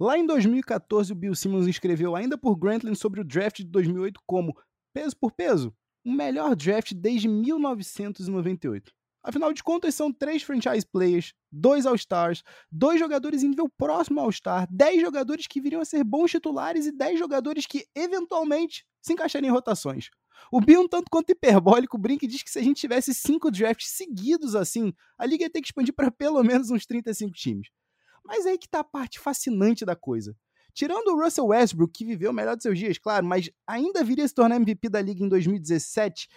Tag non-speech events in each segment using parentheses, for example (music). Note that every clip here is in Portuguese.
Lá em 2014, o Bill Simmons escreveu ainda por Grantland sobre o draft de 2008 como, peso por peso, o melhor draft desde 1998. Afinal de contas, são três franchise players, dois All-Stars, dois jogadores em nível próximo ao All-Star, dez jogadores que viriam a ser bons titulares e dez jogadores que, eventualmente, se encaixariam em rotações. O Bill, um tanto quanto hiperbólico, brinca e diz que se a gente tivesse cinco drafts seguidos assim, a liga ia ter que expandir para pelo menos uns 35 times. Mas aí que tá a parte fascinante da coisa. Tirando o Russell Westbrook, que viveu o melhor de seus dias, claro, mas ainda viria a se tornar MVP da liga em 2017,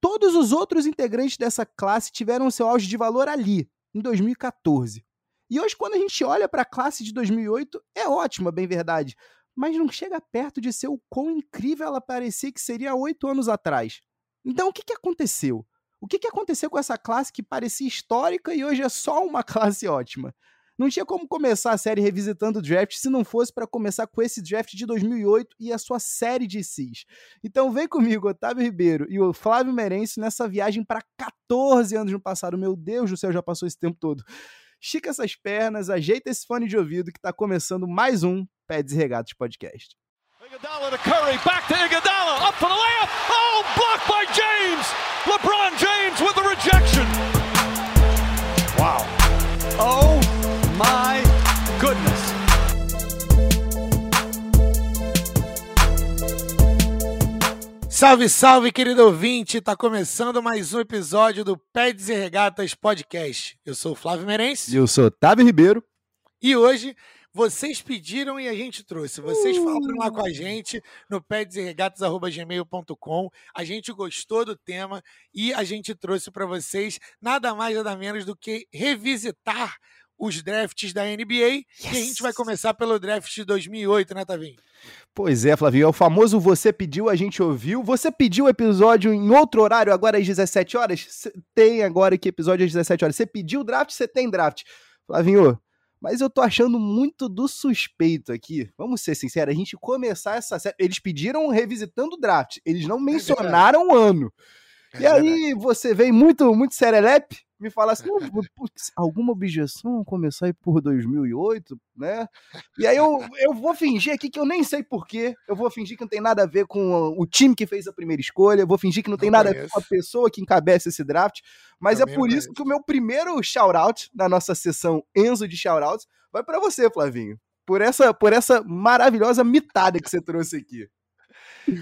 todos os outros integrantes dessa classe tiveram seu auge de valor ali, em 2014. E hoje, quando a gente olha para a classe de 2008, é ótima, bem verdade, mas não chega perto de ser o quão incrível ela parecia que seria há oito anos atrás. Então, o que, que aconteceu? O que, que aconteceu com essa classe que parecia histórica e hoje é só uma (laughs) classe ótima? Não tinha como começar a série revisitando o draft se não fosse para começar com esse draft de 2008 e a sua série de CIS. Então vem comigo, Otávio Ribeiro e o Flávio Merencio nessa viagem para 14 anos no passado. Meu Deus do céu, já passou esse tempo todo. Estica essas pernas, ajeita esse fone de ouvido que está começando mais um Pés e Regatos Podcast. Iguodala to Curry, back to Iguodala, up for the layup. Oh, blocked by James. LeBron James with Salve, salve, querido ouvinte! Tá começando mais um episódio do Peds e Regatas Podcast. Eu sou o Flávio Merense. E eu sou Otávio Ribeiro. E hoje vocês pediram e a gente trouxe. Vocês uh. falaram lá com a gente no pedesregatas.gmail.com. A gente gostou do tema e a gente trouxe para vocês nada mais nada menos do que revisitar os drafts da NBA. Yes. E a gente vai começar pelo draft de 2008, né, Tavinho? Pois é, Flavinho, é o famoso você pediu, a gente ouviu. Você pediu o episódio em outro horário, agora às 17 horas? Tem agora que episódio às 17 horas. Você pediu o draft, você tem draft. Flavinho, mas eu tô achando muito do suspeito aqui. Vamos ser sinceros, a gente começar essa série. Eles pediram revisitando o draft, eles não é mencionaram o ano. É e aí você vem muito, muito serelepe me falasse, não, (laughs) putz, alguma objeção começar aí por 2008, né? E aí eu, eu vou fingir aqui que eu nem sei porquê, eu vou fingir que não tem nada a ver com o time que fez a primeira escolha, eu vou fingir que não tem não nada conheço. a ver com a pessoa que encabeça esse draft, mas Também é por isso que o meu primeiro shout-out na nossa sessão Enzo de shout-outs vai para você, Flavinho. Por essa, por essa maravilhosa mitada que você trouxe aqui.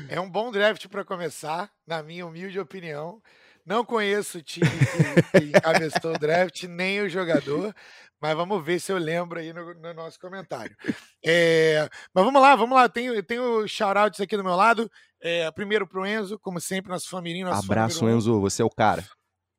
É um bom draft para começar, na minha humilde opinião. Não conheço o time que, que encabeçou o draft, nem o jogador, mas vamos ver se eu lembro aí no, no nosso comentário. É, mas vamos lá, vamos lá. Tenho, tenho shoutouts aqui do meu lado. É, primeiro para o Enzo, como sempre, nosso família. Nosso Abraço, Enzo, você é o cara.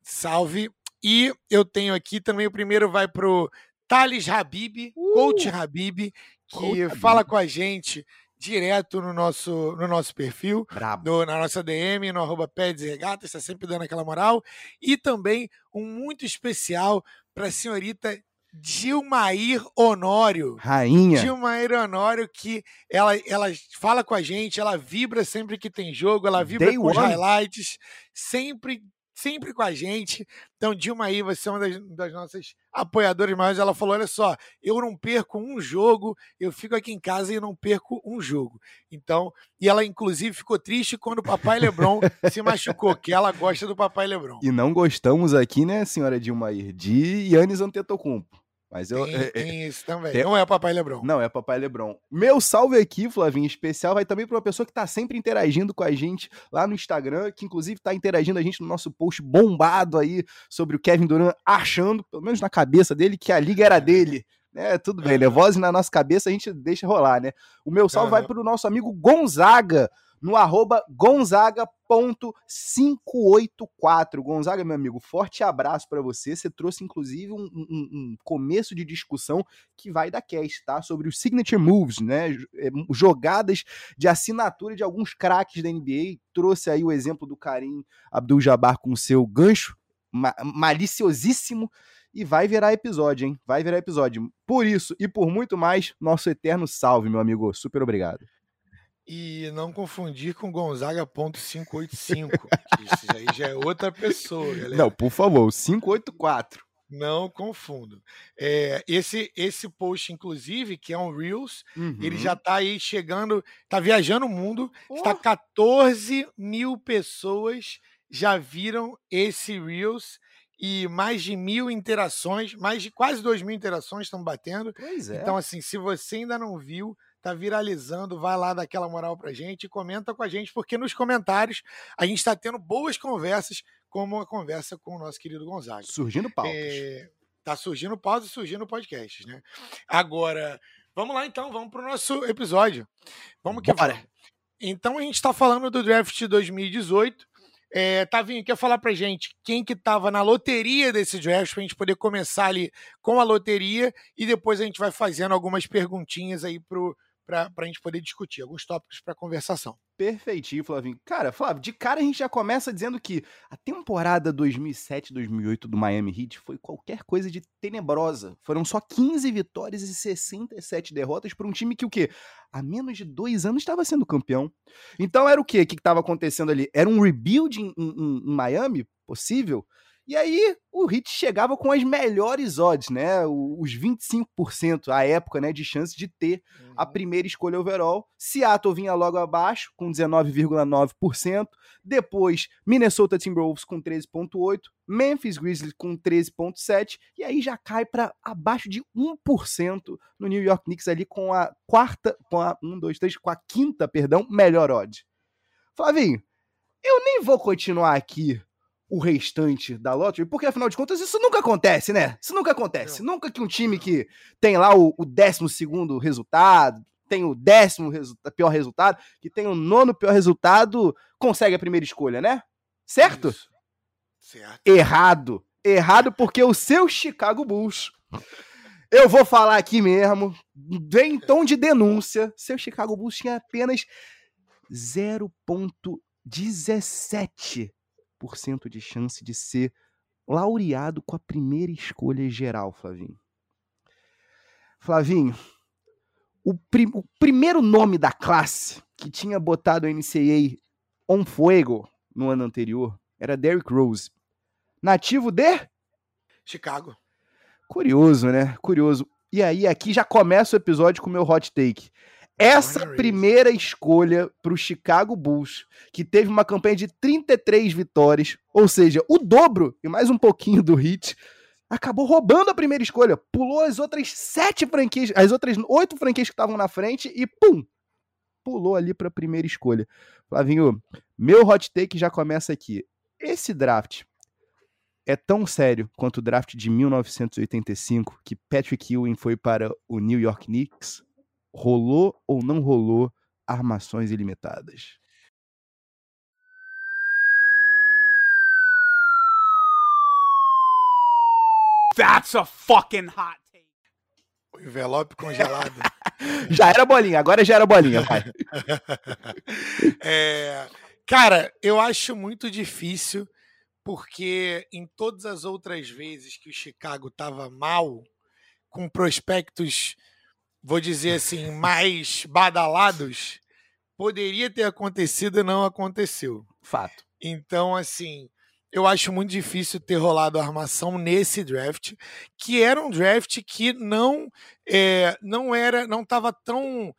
Salve. E eu tenho aqui também, o primeiro vai para o Thales Habib, uh! coach Habib, que Coach fala Habib. com a gente direto no nosso, no nosso perfil, no, na nossa DM, no arroba Peds Regatas, está sempre dando aquela moral. E também um muito especial para a senhorita Dilmair Honório. Rainha. Dilmair Honório, que ela, ela fala com a gente, ela vibra sempre que tem jogo, ela vibra Day com one. os highlights, sempre sempre com a gente. Então, Dilma aí, você é uma das, das, nossas apoiadoras maiores. Ela falou: olha só, eu não perco um jogo, eu fico aqui em casa e não perco um jogo. Então, e ela, inclusive, ficou triste quando o papai Lebron se machucou, que ela gosta do papai Lebron. E não gostamos aqui, né, senhora Dilma aí, de Yannis Antetokounmpo. Mas eu. Tem, é, é, tem isso também. Tem, não é Papai Lebron. Não, é Papai Lebron. Meu salve aqui, Flavinho, especial, vai também para uma pessoa que está sempre interagindo com a gente lá no Instagram, que inclusive está interagindo a gente no nosso post bombado aí sobre o Kevin Durant, achando, pelo menos na cabeça dele, que a liga era dele. É, tudo bem, né? Voz na nossa cabeça a gente deixa rolar, né? O meu salve uhum. vai para o nosso amigo Gonzaga, no arroba gonzaga.584. Gonzaga, meu amigo, forte abraço para você. Você trouxe, inclusive, um, um, um, começo de discussão que vai da cast, tá? Sobre os signature moves, né? É, jogadas de assinatura de alguns craques da NBA. Trouxe aí o exemplo do Karim Abdul-Jabbar com seu gancho ma maliciosíssimo e vai virar episódio, hein? Vai virar episódio. Por isso e por muito mais, nosso eterno salve, meu amigo. Super obrigado. E não confundir com Gonzaga.585. isso aí já é outra pessoa, galera. Não, por favor, 584. Não confundo. É, esse, esse post, inclusive, que é um Reels, uhum. ele já está aí chegando, está viajando o mundo, oh. está 14 mil pessoas já viram esse Reels e mais de mil interações, mais de quase dois mil interações estão batendo. Pois é. Então, assim, se você ainda não viu, tá viralizando, vai lá dar aquela moral pra gente e comenta com a gente, porque nos comentários a gente está tendo boas conversas, como a conversa com o nosso querido Gonzaga. Surgindo pautas. É, tá surgindo pautas e surgindo podcasts, né? Agora, vamos lá então, vamos pro nosso episódio. Vamos que Bora. vamos. Então a gente está falando do draft de 2018. É, Tavinho, quer falar pra gente quem que tava na loteria desse draft, pra gente poder começar ali com a loteria e depois a gente vai fazendo algumas perguntinhas aí pro, para a gente poder discutir, alguns tópicos para conversação. Perfeitinho, Flavinho. Cara, Flávio, de cara a gente já começa dizendo que a temporada 2007-2008 do Miami Heat foi qualquer coisa de tenebrosa. Foram só 15 vitórias e 67 derrotas para um time que o quê? Há menos de dois anos estava sendo campeão. Então era o quê? Que estava acontecendo ali? Era um rebuild em, em, em Miami? Possível? E aí o Heat chegava com as melhores odds, né? Os 25% à época, né, de chance de ter uhum. a primeira escolha overall. Seattle vinha logo abaixo com 19,9%, depois Minnesota Timberwolves com 13.8, Memphis Grizzlies com 13.7 e aí já cai para abaixo de 1% no New York Knicks ali com a quarta, com a 1 2 3, com a quinta, perdão, melhor odd. Flavinho, eu nem vou continuar aqui o restante da lottery, porque afinal de contas isso nunca acontece, né? Isso nunca acontece. Não. Nunca que um time que tem lá o, o décimo segundo resultado, tem o décimo resu pior resultado, que tem o nono pior resultado, consegue a primeira escolha, né? Certo? Certo. Errado. Errado porque o seu Chicago Bulls. Eu vou falar aqui mesmo, em tom de denúncia. Seu Chicago Bulls tinha apenas 0,17 de chance de ser laureado com a primeira escolha geral, Flavinho. Flavinho, o, prim o primeiro nome da classe que tinha botado o NCAA on fuego no ano anterior era Derrick Rose. Nativo de? Chicago. Curioso, né? Curioso. E aí, aqui já começa o episódio com o meu hot take. Essa primeira escolha para o Chicago Bulls, que teve uma campanha de 33 vitórias, ou seja, o dobro e mais um pouquinho do Heat, acabou roubando a primeira escolha, pulou as outras sete franquias, as outras oito franquias que estavam na frente e pum, pulou ali para a primeira escolha. Flavinho, meu hot take já começa aqui. Esse draft é tão sério quanto o draft de 1985 que Patrick Ewing foi para o New York Knicks rolou ou não rolou armações ilimitadas? That's a fucking hot take. O envelope congelado. (laughs) já era bolinha, agora já era bolinha, pai. (laughs) é, cara, eu acho muito difícil porque em todas as outras vezes que o Chicago estava mal, com prospectos vou dizer assim, mais badalados, poderia ter acontecido e não aconteceu. Fato. Então, assim, eu acho muito difícil ter rolado a armação nesse draft, que era um draft que não é, não era, não estava tão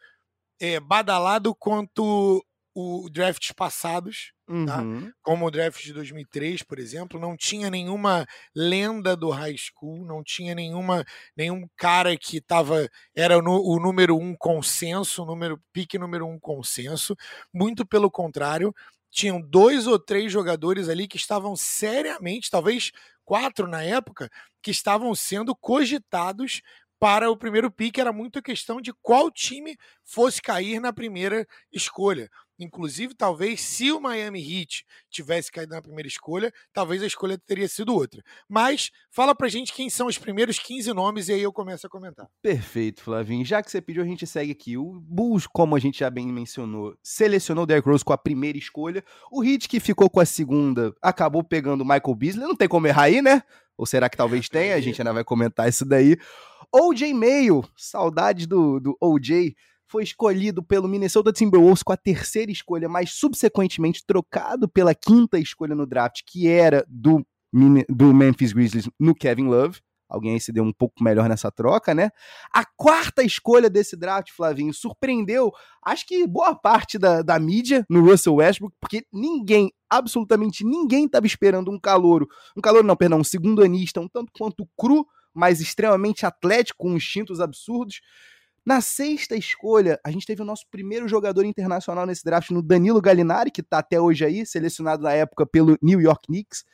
é, badalado quanto o drafts passados, tá? uhum. tá? como o draft de 2003, por exemplo, não tinha nenhuma lenda do high school, não tinha nenhuma nenhum cara que tava era no, o número um consenso, número pique número um consenso. Muito pelo contrário, tinham dois ou três jogadores ali que estavam seriamente, talvez quatro na época, que estavam sendo cogitados para o primeiro pique era muito questão de qual time fosse cair na primeira escolha. Inclusive, talvez se o Miami Heat tivesse caído na primeira escolha, talvez a escolha teria sido outra. Mas fala pra gente quem são os primeiros 15 nomes e aí eu começo a comentar. Perfeito, Flavinho. Já que você pediu, a gente segue aqui. O Bulls, como a gente já bem mencionou, selecionou o Derrick Rose com a primeira escolha. O Heat, que ficou com a segunda, acabou pegando o Michael Beasley. Não tem como errar aí, né? Ou será que talvez tenha? A gente ainda vai comentar isso daí. OJ Mayo, saudade do, do OJ foi escolhido pelo Minnesota Timberwolves com a terceira escolha, mas subsequentemente trocado pela quinta escolha no draft, que era do do Memphis Grizzlies no Kevin Love. Alguém aí se deu um pouco melhor nessa troca, né? A quarta escolha desse draft, Flavinho, surpreendeu, acho que boa parte da, da mídia no Russell Westbrook, porque ninguém, absolutamente ninguém estava esperando um calouro, um calouro não, perdão, um segundo anista, um tanto quanto cru, mas extremamente atlético, com instintos absurdos. Na sexta escolha, a gente teve o nosso primeiro jogador internacional nesse draft, no Danilo Gallinari, que está até hoje aí, selecionado na época pelo New York Knicks.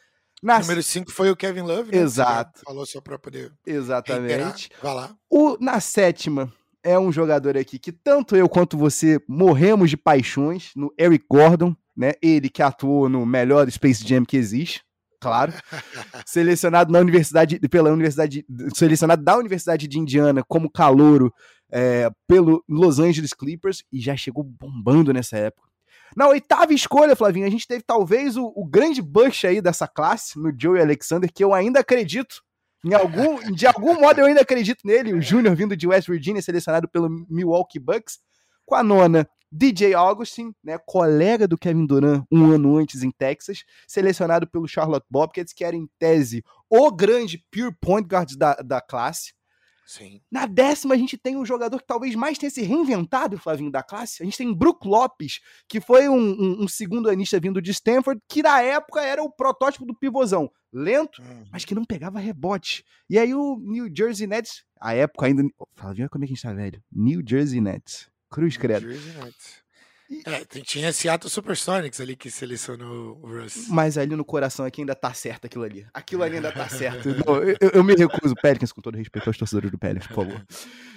Na... Número 5 foi o Kevin Love, né? Exato. Falou só para poder. Exatamente. Vai lá. O, na sétima, é um jogador aqui que tanto eu quanto você morremos de paixões no Eric Gordon, né? Ele que atuou no melhor Space Jam que existe, claro. (laughs) selecionado na universidade, pela universidade, selecionado da Universidade de Indiana como calouro é, pelo Los Angeles Clippers e já chegou bombando nessa época. Na oitava escolha, Flavinho, a gente teve talvez o, o grande bush aí dessa classe, no Joey Alexander, que eu ainda acredito. Em algum, (laughs) de algum modo eu ainda acredito nele, o Júnior vindo de West Virginia, selecionado pelo Milwaukee Bucks. Com a nona, DJ Augustin, né, colega do Kevin Durant um ano antes em Texas, selecionado pelo Charlotte Bobcats, que era em tese o grande pure point guard da, da classe. Sim. Na décima, a gente tem um jogador que talvez mais tenha se reinventado, Flavinho, da classe. A gente tem Brook Lopes, que foi um, um, um segundo anista vindo de Stanford, que na época era o protótipo do pivôzão. Lento, uhum. mas que não pegava rebote. E aí o New Jersey Nets, a época ainda. Flavinho, como é que a gente tá velho? New Jersey Nets. Cruz credo. New Jersey Nets. É, tinha Seattle Supersonics ali que selecionou o Russ. Mas ali no coração aqui ainda tá certo aquilo ali. Aquilo ali ainda tá (laughs) certo. Não, eu, eu, me recuso, Pelicans, com todo respeito aos torcedores do Pelicans, por favor.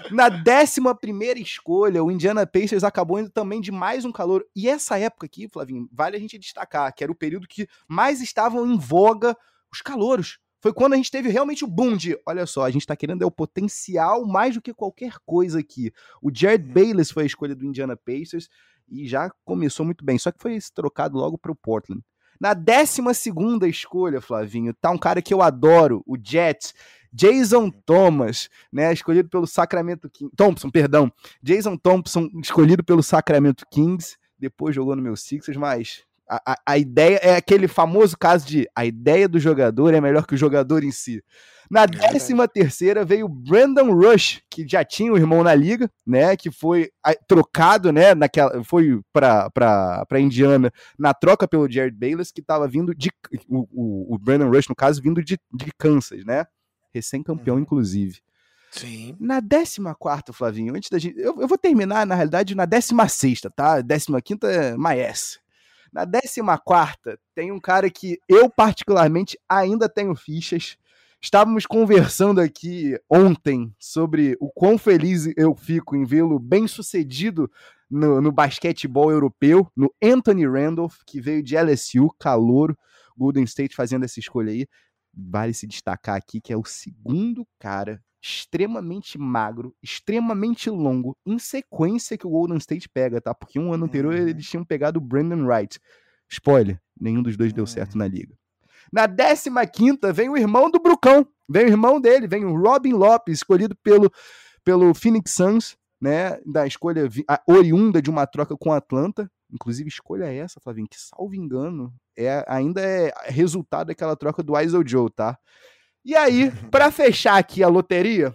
Na décima primeira escolha, o Indiana Pacers acabou indo também de mais um calor. E essa época aqui, Flavinho, vale a gente destacar, que era o período que mais estavam em voga os calouros. Foi quando a gente teve realmente o boom de, olha só, a gente tá querendo é o potencial mais do que qualquer coisa aqui. O Jared. Bayless foi a escolha do Indiana Pacers e já começou muito bem, só que foi trocado logo para o Portland. Na 12 escolha, Flavinho, tá um cara que eu adoro, o Jets, Jason Thomas, né, escolhido pelo Sacramento Kings, Thompson, perdão, Jason Thompson, escolhido pelo Sacramento Kings, depois jogou no meu Sixers, mas a, a, a, ideia é aquele famoso caso de a ideia do jogador é melhor que o jogador em si. Na 13 é terceira veio Brandon Rush, que já tinha o irmão na liga, né? Que foi trocado, né? Naquela, foi para para Indiana na troca pelo Jared Bayless, que estava vindo de o, o, o, Brandon Rush no caso vindo de, de Kansas, né? Recém-campeão, uhum. inclusive. Sim. Na 14, Flavinho, antes da gente. Eu, eu, vou terminar, na realidade, na 16, tá? 15 é Maes. Na 14, tem um cara que eu, particularmente, ainda tenho fichas. Estávamos conversando aqui ontem sobre o quão feliz eu fico em vê-lo bem sucedido no, no, basquetebol europeu, no Anthony Randolph, que veio de LSU, calouro, Golden State fazendo essa escolha aí. Vale se destacar aqui que é o segundo cara extremamente magro, extremamente longo, em sequência que o Golden State pega, tá? Porque um ano anterior uhum. eles tinham pegado o Brandon Wright. Spoiler, nenhum dos dois deu certo na liga. Na 15 vem o irmão do Brucão, vem o irmão dele, vem o Robin Lopes, escolhido pelo, pelo Phoenix Suns, né, da escolha oriunda de uma troca com Atlanta. Inclusive, escolha essa, Flavinho, que salvo engano, é, ainda é resultado daquela troca do Iso Joe, tá? E aí, (laughs) para fechar aqui a loteria,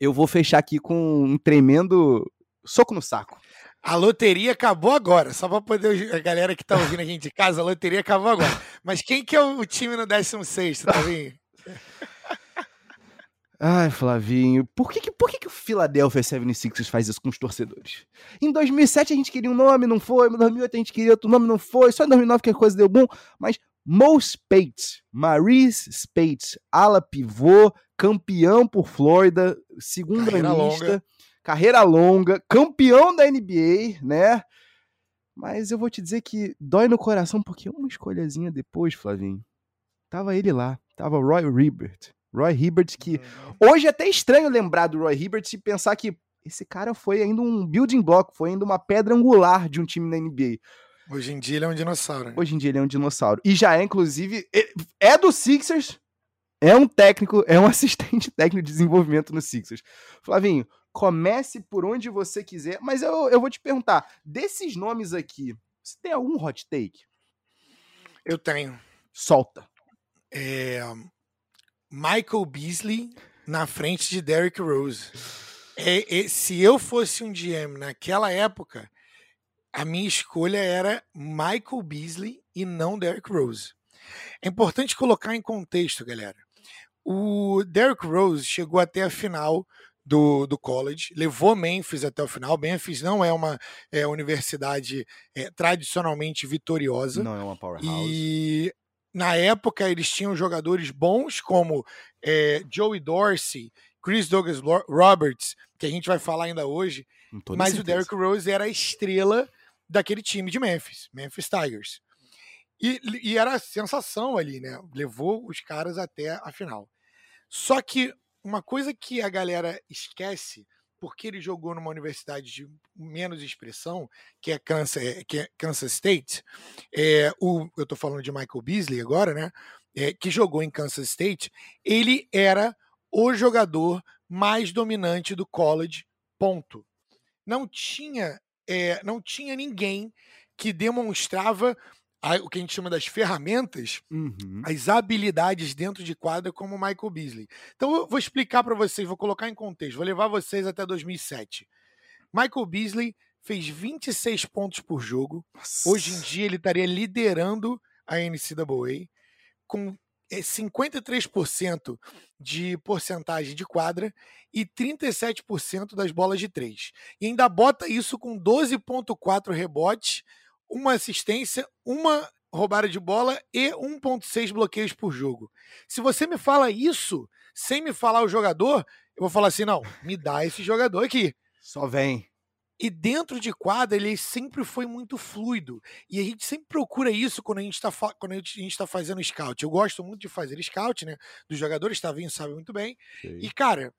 eu vou fechar aqui com um tremendo soco no saco. A loteria acabou agora, só para poder a galera que tá ouvindo a gente de casa, a loteria acabou agora. Mas quem que é o time no 16, tá vendo? (laughs) Ai, Flavinho, por que, por que, que o Philadelphia 76ers faz isso com os torcedores? Em 2007 a gente queria um nome, não foi. Em 2008 a gente queria outro nome, não foi. Só em 2009 que a coisa deu bom. Mas Mo Spates, Maurice Spates, ala pivô, campeão por Flórida, segundo carreira anista, longa. carreira longa, campeão da NBA, né? Mas eu vou te dizer que dói no coração porque uma escolhazinha depois, Flavinho, tava ele lá, tava Roy Hibbert. Roy Hibbert que uhum. hoje é até estranho lembrar do Roy Hibbert e pensar que esse cara foi ainda um building block, foi ainda uma pedra angular de um time na NBA. Hoje em dia ele é um dinossauro. Né? Hoje em dia ele é um dinossauro. E já é, inclusive, é do Sixers, é um técnico, é um (laughs) assistente técnico de desenvolvimento no Sixers. Flavinho, comece por onde você quiser, mas eu, eu vou te perguntar, desses nomes aqui, você tem algum hot take? Eu tenho. Solta. É, Michael Beasley na frente de Derrick Rose. É, é, se eu fosse um GM naquela época, a minha escolha era Michael Beasley e não Derrick Rose. É importante colocar em contexto, galera. O Derrick Rose chegou até a final do, do college, levou Memphis até o final. Memphis não é uma é, universidade é, tradicionalmente vitoriosa. Não é uma powerhouse. E na época eles tinham jogadores bons como é, Joey Dorsey, Chris Douglas Roberts, que a gente vai falar ainda hoje. Mas certeza. o Derrick Rose era a estrela daquele time de Memphis, Memphis Tigers. E, e, era sensação ali, né? Levou os caras até a final. Só que uma coisa que a galera esquece, porque ele jogou numa universidade de menos expressão, que é Kansas, eh, que é Kansas State, é, o, eu estou falando de Michael Beasley agora, né? É, que jogou em Kansas State, ele era o jogador mais dominante do college, ponto. Não tinha, é, não tinha ninguém que demonstrava o que a gente chama das ferramentas, uhum. as habilidades dentro de quadra, como o Michael Beasley. Então, eu vou explicar para vocês, vou colocar em contexto, vou levar vocês até 2007. Michael Beasley fez 26 pontos por jogo. Nossa. Hoje em dia, ele estaria liderando a NCAA com 53% é, de porcentagem de quadra e 37% das bolas de três. E ainda bota isso com 12,4 rebotes, uma assistência, uma roubada de bola e 1.6 bloqueios por jogo. Se você me fala isso sem me falar o jogador, eu vou falar assim: não, me dá esse jogador aqui. Só vem. E dentro de quadra, ele sempre foi muito fluido. E a gente sempre procura isso quando a gente está quando a gente tá fazendo scout. Eu gosto muito de fazer scout, né? Dos jogadores, Tavinho sabe muito bem. Sim. E, cara,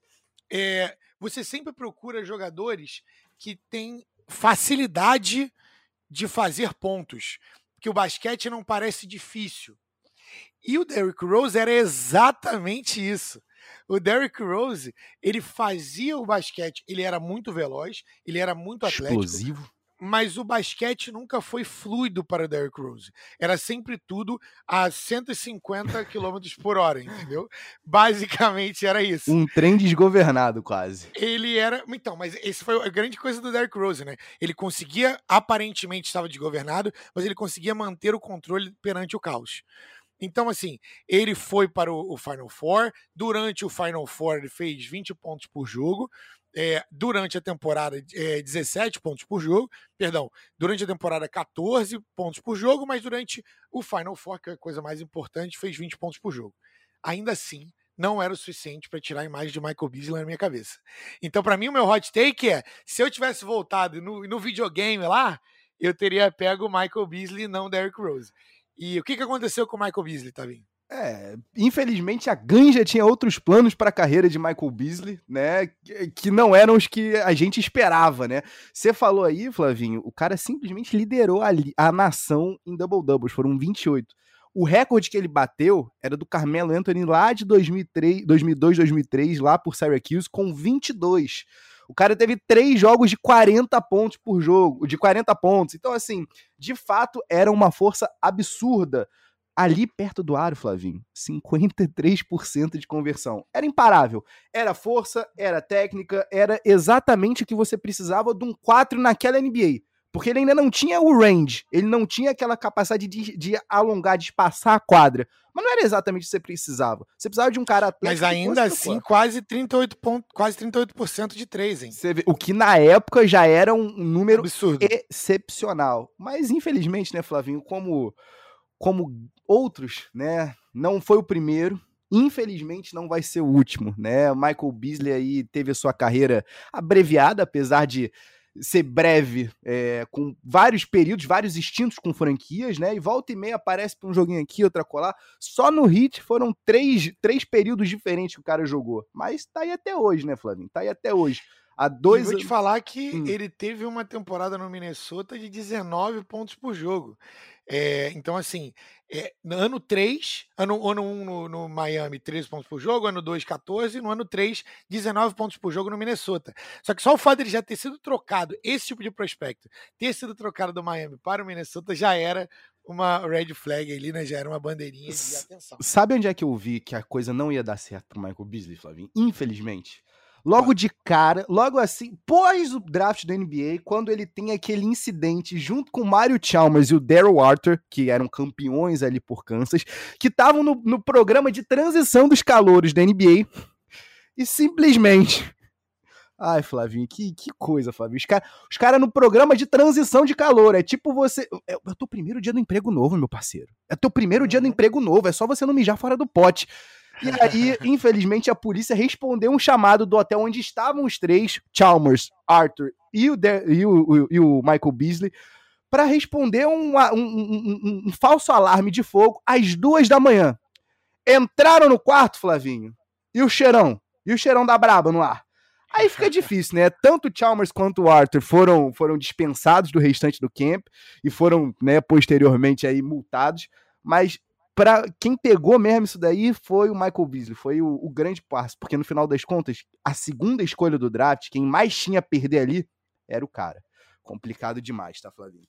é, você sempre procura jogadores que têm facilidade de fazer pontos, porque o basquete não parece difícil. E o Derrick Rose era exatamente isso. O Derrick Rose, ele fazia o basquete, ele era muito veloz, ele era muito atlético. Explosivo mas o basquete nunca foi fluido para o Derrick Rose. Era sempre tudo a 150 km por hora, entendeu? Basicamente era isso. Um trem desgovernado, quase. Ele era. Então, mas esse foi a grande coisa do Derrick Rose, né? Ele conseguia, aparentemente estava desgovernado, mas ele conseguia manter o controle perante o caos. Então, assim, ele foi para o, Final Four. Durante o Final Four, ele fez 20 pontos por jogo é, durante a temporada é, 17 pontos por jogo, perdão, durante a temporada 14 pontos por jogo, mas durante o Final Four, que é a coisa mais importante, fez 20 pontos por jogo. Ainda assim, não era o suficiente para tirar a imagem de Michael Beasley na minha cabeça. Então, para mim, o meu hot take é: se eu tivesse voltado no, no videogame lá, eu teria pego o Michael Beasley e não Derrick Rose. E o que, que aconteceu com o Michael Beasley, Tavinho? É, infelizmente a Ganja tinha outros planos para a carreira de Michael Beasley, né? Que não eram os que a gente esperava, né? Você falou aí, Flavinho, o cara simplesmente liderou a, a nação em double doubles, foram 28. O recorde que ele bateu era do Carmelo Anthony lá de 2003, 2002, 2003, lá por Syracuse, com 22. O cara teve três jogos de 40 pontos por jogo, de 40 pontos. Então, assim, de fato, era uma força absurda ali perto do aro, Flavinho, 53% de conversão. Era imparável. Era força, era técnica, era exatamente o que você precisava de um 4 naquela NBA. Porque ele ainda não tinha o range, ele não tinha aquela capacidade de, de alongar, de espaçar a quadra. Mas não era exatamente o que você precisava. Você precisava de um cara atlético. Mas ainda assim, quase 38%, ponto, quase 38 de 3, hein? Vê, o que na época já era um número Absurdo. excepcional. Mas infelizmente, né, Flavinho, como como outros, né? Não foi o primeiro, infelizmente não vai ser o último, né? Michael Beasley aí teve a sua carreira abreviada, apesar de ser breve, é, com vários períodos, vários instintos com franquias, né? E volta e meia aparece um joguinho aqui, outra colar. Só no Hit foram três, três períodos diferentes que o cara jogou. Mas tá aí até hoje, né, Flavinho? Tá aí até hoje. Há dois e vou te falar que hum. ele teve uma temporada no Minnesota de 19 pontos por jogo. É, então, assim, é, no ano 3, ano, ano 1 no, no, Miami, 13 pontos por jogo, ano 2, 14, no ano 3, 19 pontos por jogo no Minnesota. Só que só o fato de ele já ter sido trocado, esse tipo de prospecto, ter sido trocado do Miami para o Minnesota já era uma red flag ali, né? Já era uma bandeirinha de atenção. Sabe onde é que eu vi que a coisa não ia dar certo pro Michael Beasley, Flavinho? Infelizmente. Logo de cara, logo assim, pós o draft da NBA, quando ele tem aquele incidente junto com o Mario Chalmers e o Daryl Arthur, que eram campeões ali por Kansas, que estavam no, no programa de transição dos calouros da NBA, e simplesmente (laughs) Ai, Flavinho, que, que coisa, Flavinho. Os caras cara no programa de transição de calor. É tipo você. É, é o teu primeiro dia do emprego novo, meu parceiro. É o teu primeiro dia do uhum. emprego novo. É só você não mijar fora do pote. E aí, infelizmente, a polícia respondeu um chamado do hotel onde estavam os três, Chalmers, Arthur e o, De e o, e o Michael Beasley, para responder um, um, um, um, falso alarme de fogo às duas da manhã. Entraram no quarto, Flavinho, e o cheirão, e o cheirão da braba no ar. Aí fica difícil, né? Tanto o Chalmers quanto o Arthur foram, foram dispensados do restante do camp e foram, né, posteriormente aí multados, mas para quem pegou mesmo isso daí foi o Michael Beasley, foi o, o, grande passo, porque no final das contas, a segunda escolha do draft, quem mais tinha a perder ali era o cara. Complicado demais, tá, Flavinho?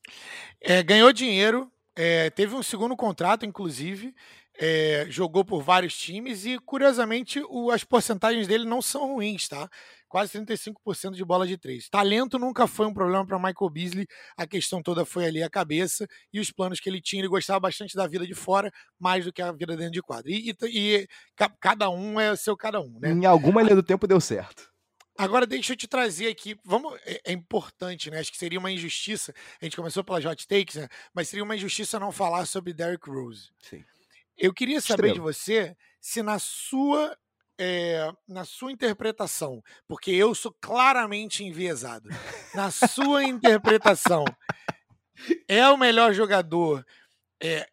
É, ganhou dinheiro, é, teve um segundo contrato, inclusive, é, jogou por vários times e, curiosamente, o, as porcentagens dele não são ruins, tá? Quase 35% de bola de três. Talento nunca foi um problema para Michael Beasley, a questão toda foi ali a cabeça e os planos que ele tinha. Ele gostava bastante da vida de fora, mais do que a vida dentro de quadra. E, e, e cada um é seu cada um, né? Em alguma linha do tempo deu certo. Agora deixa eu te trazer aqui, vamos, é, é, importante, né? Acho que seria uma injustiça. A gente começou pela hot takes, né? Mas seria uma injustiça não falar sobre Derrick Rose. Sim. Eu queria saber Estrela. de você se na sua é, na sua interpretação, porque eu sou claramente enviesado. Na sua interpretação, é o melhor jogador? É,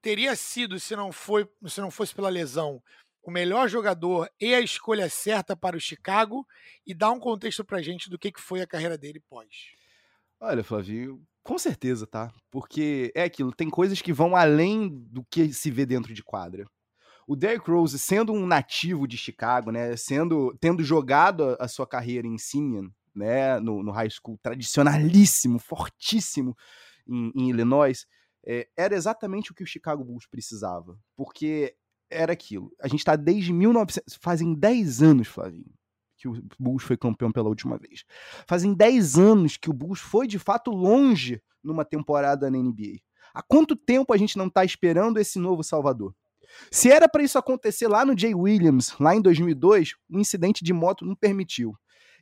teria sido se não foi, se não fosse pela lesão, o melhor jogador e a escolha certa para o Chicago? E dá um contexto para gente do que, que foi a carreira dele pós. Olha, Flavio, com certeza, tá? Porque é aquilo, tem coisas que vão além do que se vê dentro de quadra. O Derrick Rose, sendo um nativo de Chicago, né, sendo tendo jogado a, a sua carreira em Simeon, né, no, no, high school tradicionalíssimo, fortíssimo em, em Illinois, é, era exatamente o que o Chicago Bulls precisava, porque era aquilo. A gente está desde 1900, fazem 10 anos, Flavinho, que o Bulls foi campeão pela última vez. Fazem 10 anos que o Bulls foi de fato longe numa temporada na NBA. Há quanto tempo a gente não está esperando esse novo Salvador? Se era para isso acontecer lá no Jay Williams, lá em 2002, um incidente de moto não permitiu.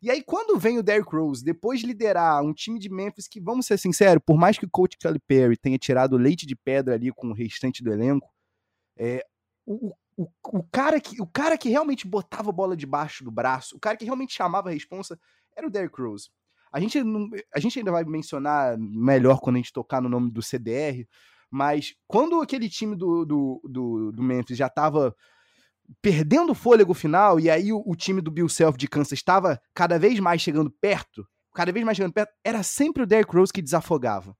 E aí, quando vem o Derrick Rose, depois de liderar um time de Memphis que, vamos ser sinceros, por mais que o coach Calipari tenha tirado leite de pedra ali com o restante do elenco, é, o, o, o, cara que, o cara que realmente botava a bola debaixo do braço, o cara que realmente chamava a responsa, era o Derrick Rose. A gente, a gente ainda vai mencionar melhor quando a gente tocar no nome do CDR, mas quando aquele time do, do, do, do Memphis já estava perdendo o fôlego final, e aí o, o, time do Bill Self de Kansas estava cada vez mais chegando perto, cada vez mais chegando perto, era sempre o Derrick Rose que desafogava.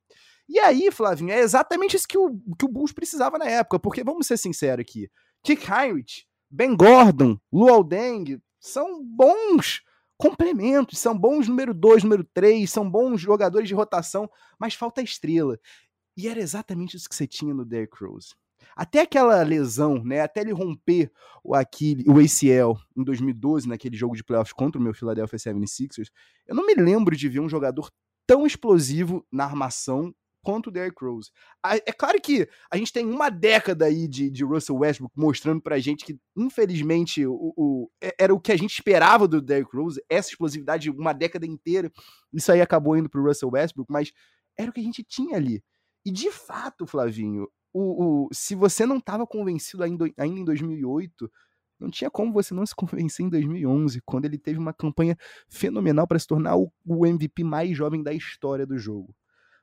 E aí, Flavinho, é exatamente isso que o, que o Bulls precisava na época, porque vamos ser sinceros aqui, Kick Heinrich, Ben Gordon, Luol Deng são bons complementos, são bons número 2, número 3, são bons jogadores de rotação, mas falta estrela. E era exatamente isso que você tinha no Derrick Rose. Até aquela lesão, né, até ele romper o, Achille, o ACL em 2012, naquele jogo de playoffs contra o meu Philadelphia 76ers, eu não me lembro de ver um jogador tão explosivo na armação quanto o Derrick Rose. É claro que a gente tem uma década aí de, de Russell Westbrook mostrando pra gente que, infelizmente, o, o, é, era o que a gente esperava do Derrick Rose, essa explosividade uma década inteira. Isso aí acabou indo pro Russell Westbrook, mas era o que a gente tinha ali. E de fato, Flavinho, o, o, se você não estava convencido ainda, ainda em 2008, não tinha como você não se (laughs) convencer em 2011, quando ele teve uma campanha fenomenal para se tornar o, o MVP mais jovem da história do jogo.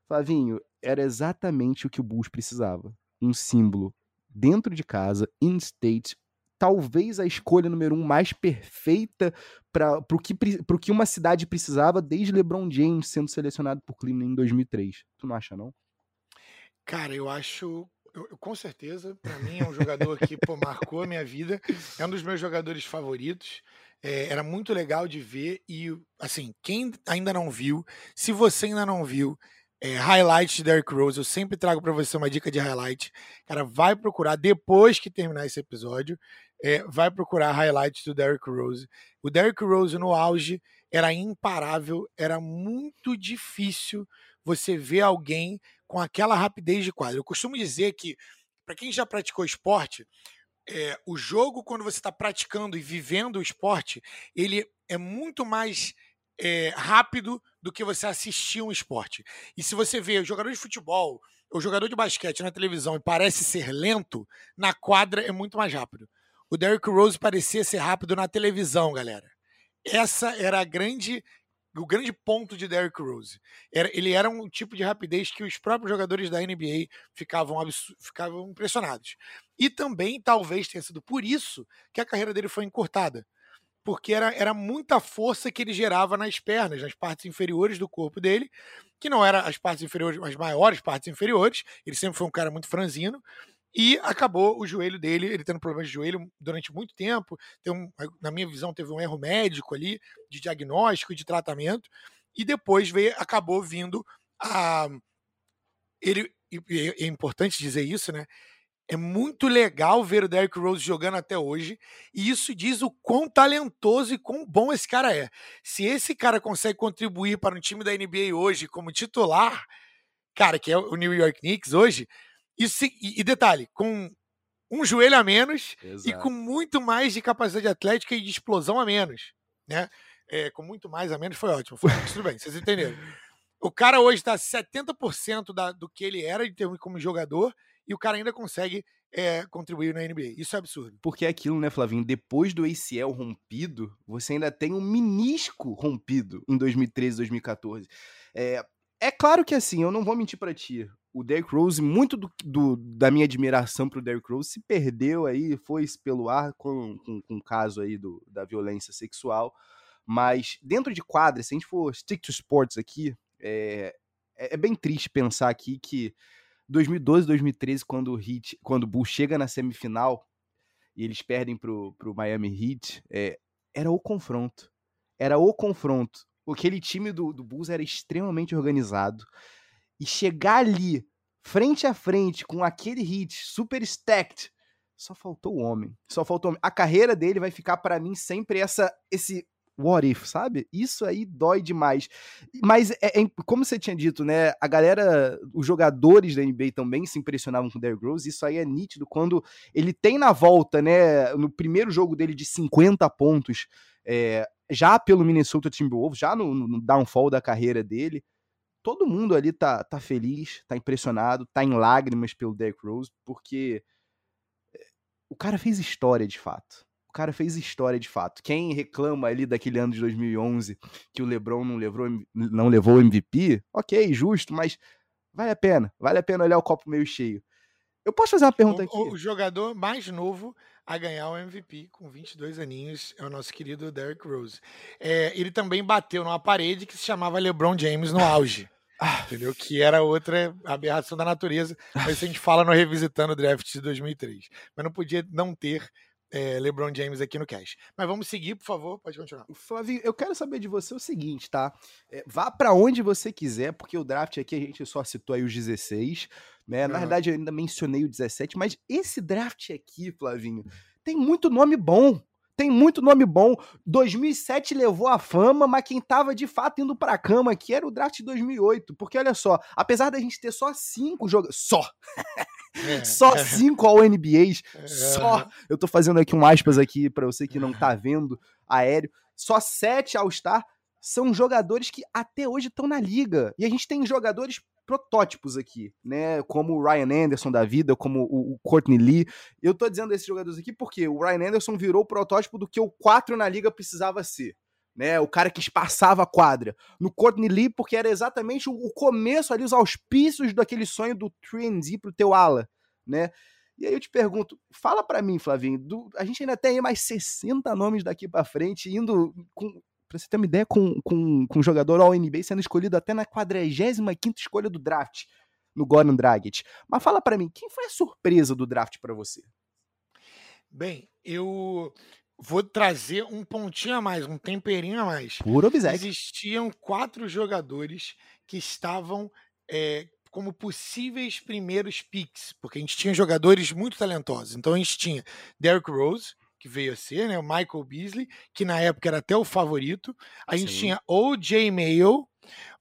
Flavinho, era exatamente o que o Bulls precisava. Um símbolo dentro de casa, in state, talvez a escolha número um mais perfeita para o que, que uma cidade precisava desde LeBron James sendo selecionado por Cleveland em 2003. Tu não acha, não? Cara, eu acho eu, eu, com certeza, para mim é um jogador que pô, marcou a minha vida, é um dos meus jogadores favoritos. É, era muito legal de ver e, assim, quem ainda não viu, se você ainda não viu, é, highlight de Derrick Rose. Eu sempre trago para você uma dica de highlight. Cara, vai procurar depois que terminar esse episódio. É, vai procurar highlights do Derrick Rose. O Derrick Rose no auge era imparável, era muito difícil você ver alguém com aquela rapidez de quadra. Eu costumo dizer que, para quem já praticou esporte, é, o jogo, quando você está praticando e vivendo o esporte, ele é muito mais é, rápido do que você assistir um esporte. E se você vê o jogador de futebol ou jogador de basquete na televisão e parece ser lento, na quadra é muito mais rápido. O Derrick Rose parecia ser rápido na televisão, galera. Essa era a grande o grande ponto de Derrick Rose. Era, ele era um tipo de rapidez que os próprios jogadores da NBA ficavam, ficavam impressionados. E também, talvez tenha sido por isso que a carreira dele foi encurtada porque era, era muita força que ele gerava nas pernas, nas partes inferiores do corpo dele, que não eram as partes inferiores, as maiores partes inferiores. Ele sempre foi um cara muito franzino. E acabou o joelho dele, ele tendo problemas de joelho durante muito tempo. Um, na minha visão, teve um erro médico ali, de diagnóstico e de tratamento. E depois veio, acabou vindo a. Ele, é importante dizer isso, né? É muito legal ver o Derrick Rose jogando até hoje, e isso diz o quão talentoso e quão bom esse cara é. Se esse cara consegue contribuir para um time da NBA hoje como titular, cara, que é o New York Knicks hoje, e, e detalhe, com um joelho a menos Exato. e com muito mais de capacidade atlética e de explosão a menos, né? É, com muito mais a menos foi ótimo, foi tudo bem, vocês entenderam. O cara hoje está 70% da, do que ele era de como jogador e o cara ainda consegue é, contribuir na NBA. Isso é absurdo. Porque é aquilo, né, Flavinho? Depois do ACL rompido, você ainda tem um menisco rompido em 2013, 2014. É, é claro que assim, eu não vou mentir para ti. O Derrick Rose, muito do, do, da minha admiração pro Derrick Rose se perdeu aí, foi pelo ar com, com, com o caso aí do, da violência sexual. Mas dentro de quadras, se a gente for stick to sports aqui, é, é, é bem triste pensar aqui que 2012, 2013, quando o Heat, quando o Bulls chega na semifinal e eles perdem pro, pro Miami Heat, é, era o confronto. Era o confronto. Aquele time do, do Bulls era extremamente organizado. E chegar ali, frente a frente, com aquele Heat super stacked, só faltou o homem. Só faltou o homem. A carreira dele vai ficar para mim sempre essa esse what if, sabe? Isso aí dói demais. Mas, é, é, como você tinha dito, né? A galera, os jogadores da NBA também se impressionavam com o Derrick Rose. Isso aí é nítido quando ele tem na volta, né? No primeiro jogo dele de 50 pontos, é, já pelo Minnesota Timberwolves, já no, no, downfall da carreira dele. Todo mundo ali tá, tá feliz, tá impressionado, tá em lágrimas pelo Derrick Rose, porque é, o cara fez história de fato o cara fez história de fato. Quem reclama ali daquele ano de 2011 que o LeBron não levou, não levou o MVP, ok, justo, mas vale a pena. Vale a pena olhar o copo meio cheio. Eu posso fazer uma pergunta o, aqui? O jogador mais novo a ganhar o MVP com 22 aninhos é o nosso querido Derrick Rose. É, ele também bateu numa parede que se chamava LeBron James no auge. Ah, entendeu? Que era outra aberração da natureza. Mas a gente fala no Revisitando o Draft de 2003. Mas não podia não ter é, LeBron James aqui no Cash. Mas vamos seguir, por favor, pode continuar. Flavinho, eu quero saber de você o seguinte, tá? É, vá para onde você quiser, porque o draft aqui a gente só citou aí os 16, né? Na uhum. verdade, eu ainda mencionei o 17, mas esse draft aqui, Flavinho, tem muito nome bom. Tem muito nome bom. 2007 levou a fama, mas quem tava de fato indo pra cama aqui era o draft de 2008. Porque olha só, apesar da gente ter só cinco jogadores. Só! (laughs) (laughs) Só cinco All NBAs. Só. Eu tô fazendo aqui um aspas aqui para você que não tá vendo aéreo. Só sete All-Star são jogadores que até hoje estão na liga. E a gente tem jogadores protótipos aqui, né? Como o Ryan Anderson da vida, como o, Courtney Lee. Eu tô dizendo esses jogadores aqui porque o Ryan Anderson virou o protótipo do que o 4 na liga precisava ser né? O cara que espaçava a quadra. No Courtney Lee, porque era exatamente o, começo ali, os auspícios daquele sonho do 3D pro teu ala, né? E aí eu te pergunto, fala para mim, Flavinho, do, a gente ainda tem mais 60 nomes daqui para frente, indo com, pra você ter uma ideia, com, com, com um jogador All-NBA sendo escolhido até na 45ª escolha do draft, no Goran Dragic. Mas fala para mim, quem foi a surpresa do draft para você? Bem, eu vou trazer um pontinho a mais, um temperinho a mais. Puro obséquio. Existiam quatro jogadores que estavam é, como possíveis primeiros picks, porque a gente tinha jogadores muito talentosos. Então a gente tinha Derrick Rose, que veio a ser, né? O Michael Beasley, que na época era até o favorito. A gente Sim. tinha O.J. Mayo,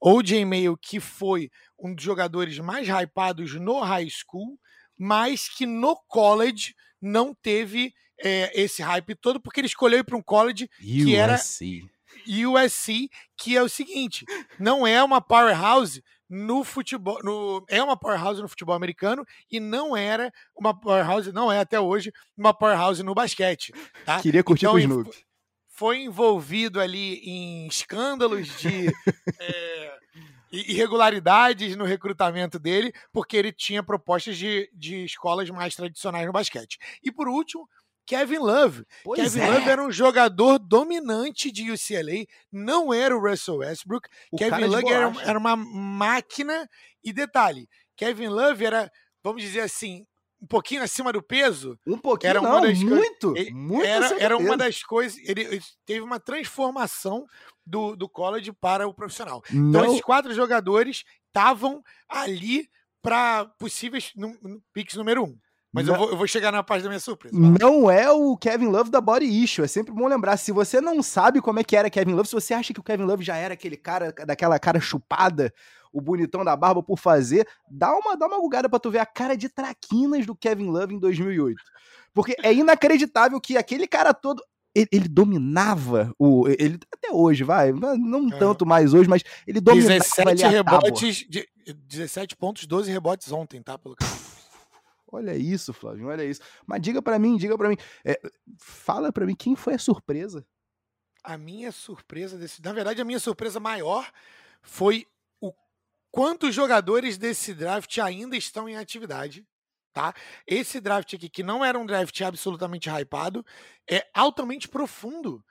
O.J. Mayo, que foi um dos jogadores mais hypados no high school, mas que no college não teve é, esse hype todo, porque ele escolheu ir para um college USC. que era USC, que é o seguinte, não é uma powerhouse no futebol, no, é uma powerhouse no futebol americano e não era uma powerhouse, não é até hoje, uma powerhouse no basquete. Tá? Queria curtir então, com o Snoop. Foi envolvido ali em escândalos de (laughs) é, irregularidades no recrutamento dele, porque ele tinha propostas de, de escolas mais tradicionais no basquete. E por último, Kevin Love. Pois Kevin é. Love era um jogador dominante de UCLA, não era o Russell Westbrook. O Kevin Love era, era, uma máquina. E detalhe, Kevin Love era, vamos dizer assim, um pouquinho acima do peso. Um pouquinho, era uma não, das muito, ele, muito Era, era uma das coisas, ele, ele, teve uma transformação do, do college para o profissional. Então, não. Então esses quatro jogadores estavam ali para possíveis picks número um. Mas não, eu, vou, eu, vou, chegar na parte da minha surpresa. Não é o Kevin Love da Body Issue. É sempre bom lembrar. Se você não sabe como é que era Kevin Love, se você acha que o Kevin Love já era aquele cara, daquela cara chupada, o bonitão da barba por fazer, dá uma, dá uma bugada pra tu ver a cara de traquinas do Kevin Love em 2008. Porque é inacreditável que aquele cara todo. Ele, ele, dominava o. Ele até hoje, vai. Não é. tanto mais hoje, mas ele dominava 17 rebotes, 17 pontos, 12 rebotes ontem, tá? Pelo caso. Olha isso, Flávio, olha isso. Mas diga para mim, diga para mim. É, fala para mim quem foi a surpresa. A minha surpresa desse. Na verdade, a minha surpresa maior foi o quantos jogadores desse draft ainda estão em atividade. Tá? Esse draft aqui, que não era um draft absolutamente hypado, é altamente profundo.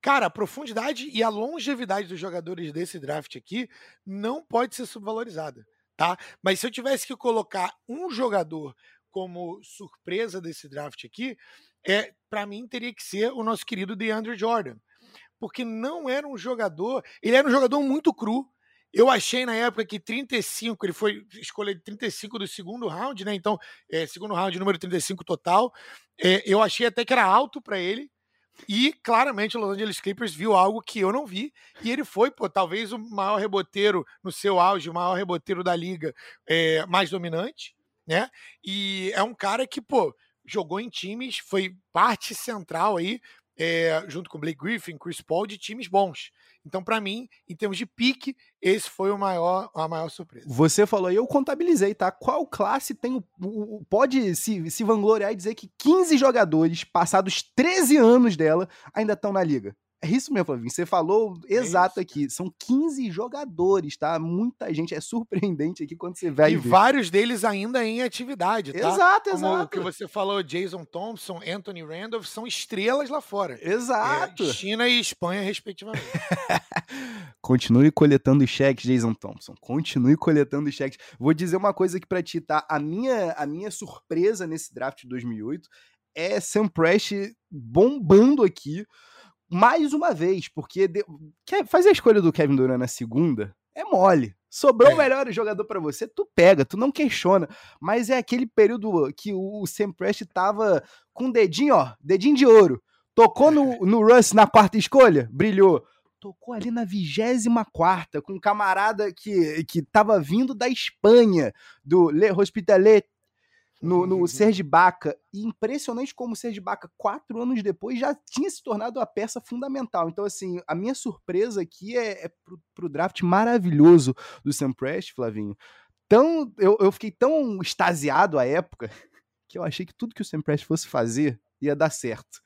Cara, a profundidade e a longevidade dos jogadores desse draft aqui não pode ser subvalorizada, tá? Mas se eu tivesse que colocar um jogador como surpresa desse draft aqui, é para mim teria que ser o nosso querido DeAndre Jordan. Porque não era um jogador, ele era um jogador muito cru. Eu achei na época que 35, ele foi escolhido 35 do segundo round, né? Então, é, segundo round, número 35 total. É, eu achei até que era alto para ele. E claramente o Los Angeles Clippers viu algo que eu não vi. E ele foi, pô, talvez o maior reboteiro no seu auge, o maior reboteiro da liga é, mais dominante né? E é um cara que, pô, jogou em times, foi parte central aí, é, junto com Blake Griffin, Chris Paul, de times bons. Então, para mim, em termos de pique, esse foi o maior, a maior surpresa. Você falou aí, eu contabilizei, tá? Qual classe tem o. o pode se, se vangloriar e dizer que 15 jogadores, passados 13 anos dela, ainda estão na liga? É isso mesmo, Flavinho. Você falou é exato é aqui. São 15 jogadores, tá? Muita gente. É surpreendente aqui quando você vai. E ver. vários deles ainda em atividade, tá? Exato, Como exato. O que você falou, Jason Thompson, Anthony Randolph, são estrelas lá fora. Exato. É, China e Espanha, respectivamente. (laughs) Continue coletando cheques, Jason Thompson. Continue coletando cheques. Vou dizer uma coisa aqui pra ti, tá? A minha, a minha surpresa nesse draft de 2008 é Sam Prest bombando aqui mais uma vez, porque de... fazer a escolha do Kevin Durant na segunda é mole. Sobrou é. o melhor jogador para você, tu pega, tu não questiona. Mas é aquele período que o Sam Prest tava com o dedinho, ó, dedinho de ouro. Tocou no, (laughs) no Russ na quarta escolha, brilhou. Tocou ali na vigésima quarta, com um camarada que, que tava vindo da Espanha, do Le Hospitalet no, no Serge Baca. E impressionante como o Serge Baca, quatro anos depois, já tinha se tornado a peça fundamental. Então, assim, a minha surpresa aqui é, é pro, pro draft maravilhoso do Sam Prest, Flavinho. Tão, eu, eu fiquei tão extasiado à época (laughs) que eu achei que tudo que o Sam Prest fosse fazer ia dar certo.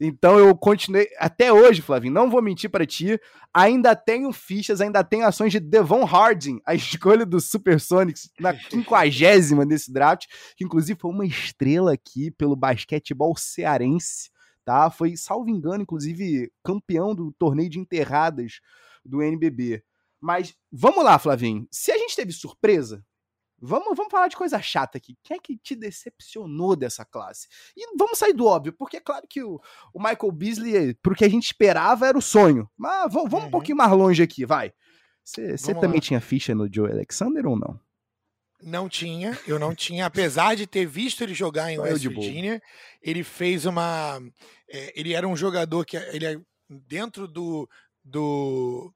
Então eu continuei até hoje, Flavinho, não vou mentir para ti, ainda tenho fichas, ainda tenho ações de Devon Harding, a (laughs) escolha do Supersonics na quinquagésima desse draft, que inclusive foi uma estrela aqui pelo basquetebol cearense, tá? Foi, salvo engano, inclusive campeão do torneio de enterradas do NBB. Mas vamos lá, Flavinho. Se a gente teve surpresa, Vamos, vamos falar de coisa chata aqui. Quem é que te decepcionou dessa classe? E vamos sair do óbvio, porque é claro que o, o Michael Beasley, porque a gente esperava, era o sonho. Mas vamos, vamos uhum. um pouquinho mais longe aqui, vai. Você também lá. tinha ficha no Joe Alexander ou não? Não tinha, eu não tinha. Apesar de ter visto ele jogar em West Virginia, ele fez uma. É, ele era um jogador que ele é dentro do, do,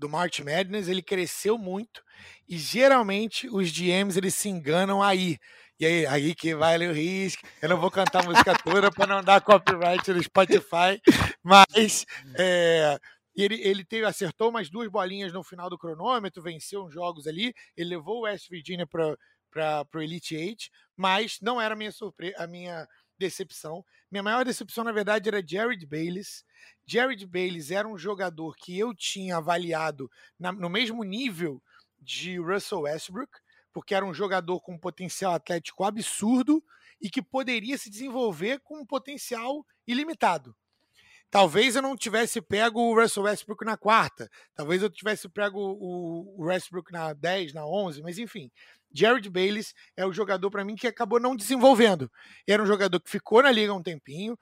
do March Madness, ele cresceu muito e geralmente os GMs eles se enganam aí. E aí, aí que vale o risco. Eu não vou cantar a música toda para não dar copyright no Spotify, mas é, ele, ele teve, acertou umas duas bolinhas no final do cronômetro, venceu uns jogos ali, ele levou o West Virginia para o Elite Eight, mas não era a minha surpresa, a minha decepção. Minha maior decepção, na verdade, era Jared Bayless. Jared Bayless era um jogador que eu tinha avaliado na, no mesmo nível de Russell Westbrook, porque era um jogador com um potencial atlético absurdo e que poderia se desenvolver com um potencial ilimitado. Talvez eu não tivesse pego o Russell Westbrook na quarta, talvez eu tivesse pego o, Westbrook na 10, na 11, mas enfim. Jared Bayless é o jogador para mim que acabou não desenvolvendo. Era um jogador que ficou na liga um tempinho,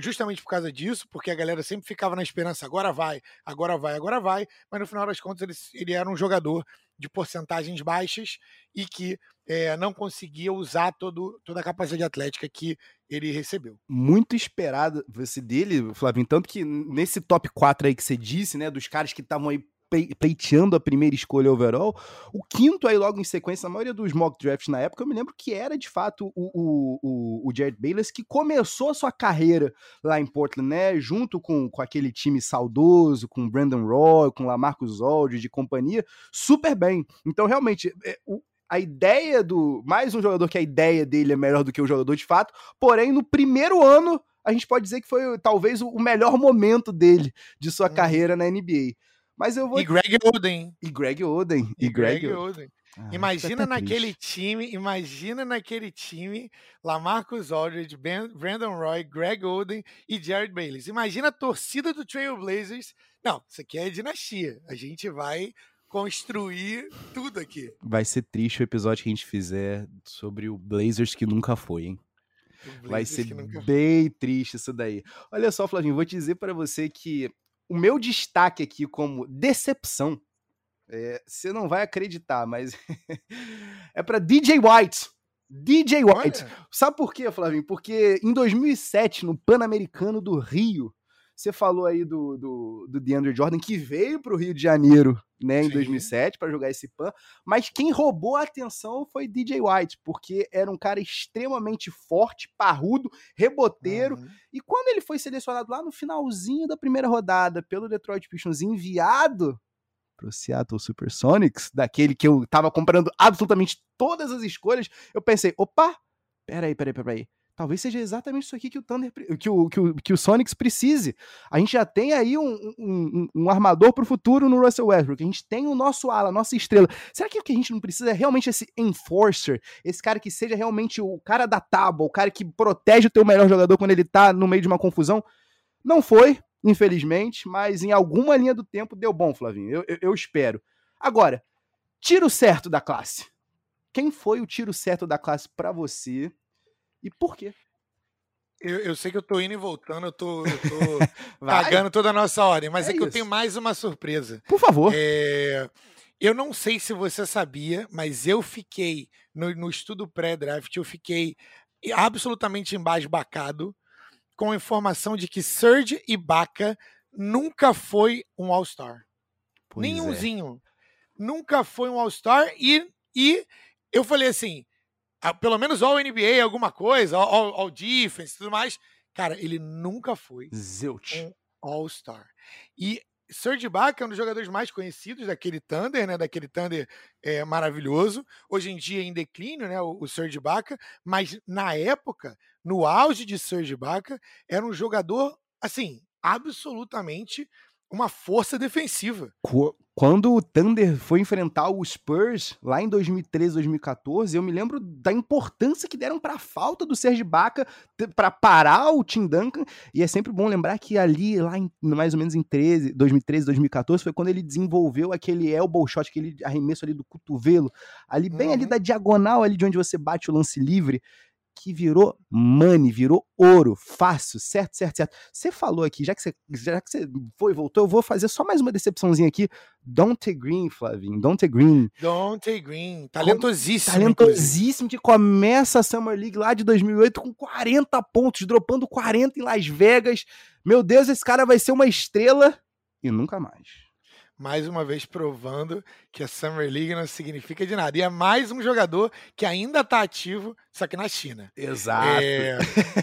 justamente por causa disso, porque a galera sempre ficava na esperança, agora vai, agora vai, agora vai, mas no final das contas ele, ele era um jogador de porcentagens baixas e que é, não conseguia usar todo, toda a capacidade atlética que ele recebeu. Muito esperado você dele, Flavinho, tanto que nesse top 4 aí que você disse, né, dos caras que estavam aí pleiteando a primeira escolha overall. O quinto aí logo em sequência, na maioria dos mock drafts na época, eu me lembro que era de fato o, o, o, Jared Bayless que começou a sua carreira lá em Portland, né? Junto com, com aquele time saudoso, com Brandon Roy, com Lamarcus Aldridge de companhia, super bem. Então, realmente, é, o, a ideia do. Mais um jogador que a ideia dele é melhor do que o jogador de fato, porém, no primeiro ano, a gente pode dizer que foi talvez o melhor momento dele de sua hum. carreira na NBA. Mas eu vou. E Greg Oden. E Greg Oden. E, e Greg, Greg Oden. Ah, imagina naquele triste. time, imagina naquele time Lamarcus Aldridge, ben, Brandon Roy, Greg Oden e Jared Bayless. Imagina a torcida do Trailblazers. Não, isso aqui é dinastia. A gente vai construir tudo aqui. Vai ser triste o episódio que a gente fizer sobre o Blazers que nunca foi, hein? Vai ser bem triste isso daí. Olha só, Flavinho, vou te dizer para você que o meu destaque aqui como decepção, é, você não vai acreditar, mas (laughs) é para DJ White. DJ White. Olha. Sabe por quê, Flavinho? Porque em 2007, no Pan-Americano do Rio, você falou aí do, do, do DeAndre Jordan, que veio para o Rio de Janeiro né, em 2007 para jogar esse PAN, mas quem roubou a atenção foi DJ White, porque era um cara extremamente forte, parrudo, reboteiro, uhum. e quando ele foi selecionado lá no finalzinho da primeira rodada pelo Detroit Pistons, enviado para o Seattle Supersonics, daquele que eu estava comprando absolutamente todas as escolhas, eu pensei, opa, peraí, peraí, peraí, Talvez seja exatamente isso aqui que o Thunder, que o, que o, que o Sonics precise. A gente já tem aí um, um, um armador para o futuro no Russell Westbrook. A gente tem o nosso ala, a nossa estrela. Será que o que a gente não precisa é realmente esse enforcer? Esse cara que seja realmente o cara da tábua, o cara que protege o teu melhor jogador quando ele tá no meio de uma confusão? Não foi, infelizmente, mas em alguma linha do tempo deu bom, Flavinho. Eu, eu, eu espero. Agora, tiro certo da classe. Quem foi o tiro certo da classe para você? E por quê? Eu, eu, sei que eu tô indo e voltando, eu tô, eu tô (laughs) pagando toda a nossa ordem, mas é, é que isso. eu tenho mais uma surpresa. Por favor. É, eu não sei se você sabia, mas eu fiquei, no, no estudo pré-draft, eu fiquei absolutamente embasbacado com a informação de que Serge Ibaka nunca foi um All-Star. Nenhumzinho. É. Nunca foi um All-Star e, e eu falei assim, pelo menos All NBA, alguma coisa, All, all Defense e tudo mais. Cara, ele nunca foi Zilch. um All-Star. E Serge Ibaka é um dos jogadores mais conhecidos daquele Thunder, né? Daquele Thunder é, maravilhoso. Hoje em dia em declínio, né? O, o Serge Ibaka, mas na época, no auge de Serge Ibaka, era um jogador assim absolutamente uma força defensiva. Quando o Thunder foi enfrentar o Spurs lá em 2013, 2014, eu me lembro da importância que deram para a falta do Serge Baca para parar o Tim Duncan. E é sempre bom lembrar que ali, lá em, mais ou menos em 13, 2013, 2014, foi quando ele desenvolveu aquele elbow shot, aquele arremesso ali do cotovelo, ali bem uhum. ali da diagonal ali de onde você bate o lance livre aqui virou money, virou ouro, fácil, certo, certo, certo. Você falou aqui, já que você, já que você foi e voltou, eu vou fazer só mais uma decepçãozinha aqui. Dante Green, Flavinho, Dante Green. Dante Green, talentosíssimo. Talentosíssimo, que começa a Summer League lá de 2008 com 40 pontos, dropando 40 em Las Vegas. Meu Deus, esse cara vai ser uma estrela e nunca mais mais uma vez provando que a Summer League não significa de nada. E é mais um jogador que ainda está ativo, só que na China. Exato. É,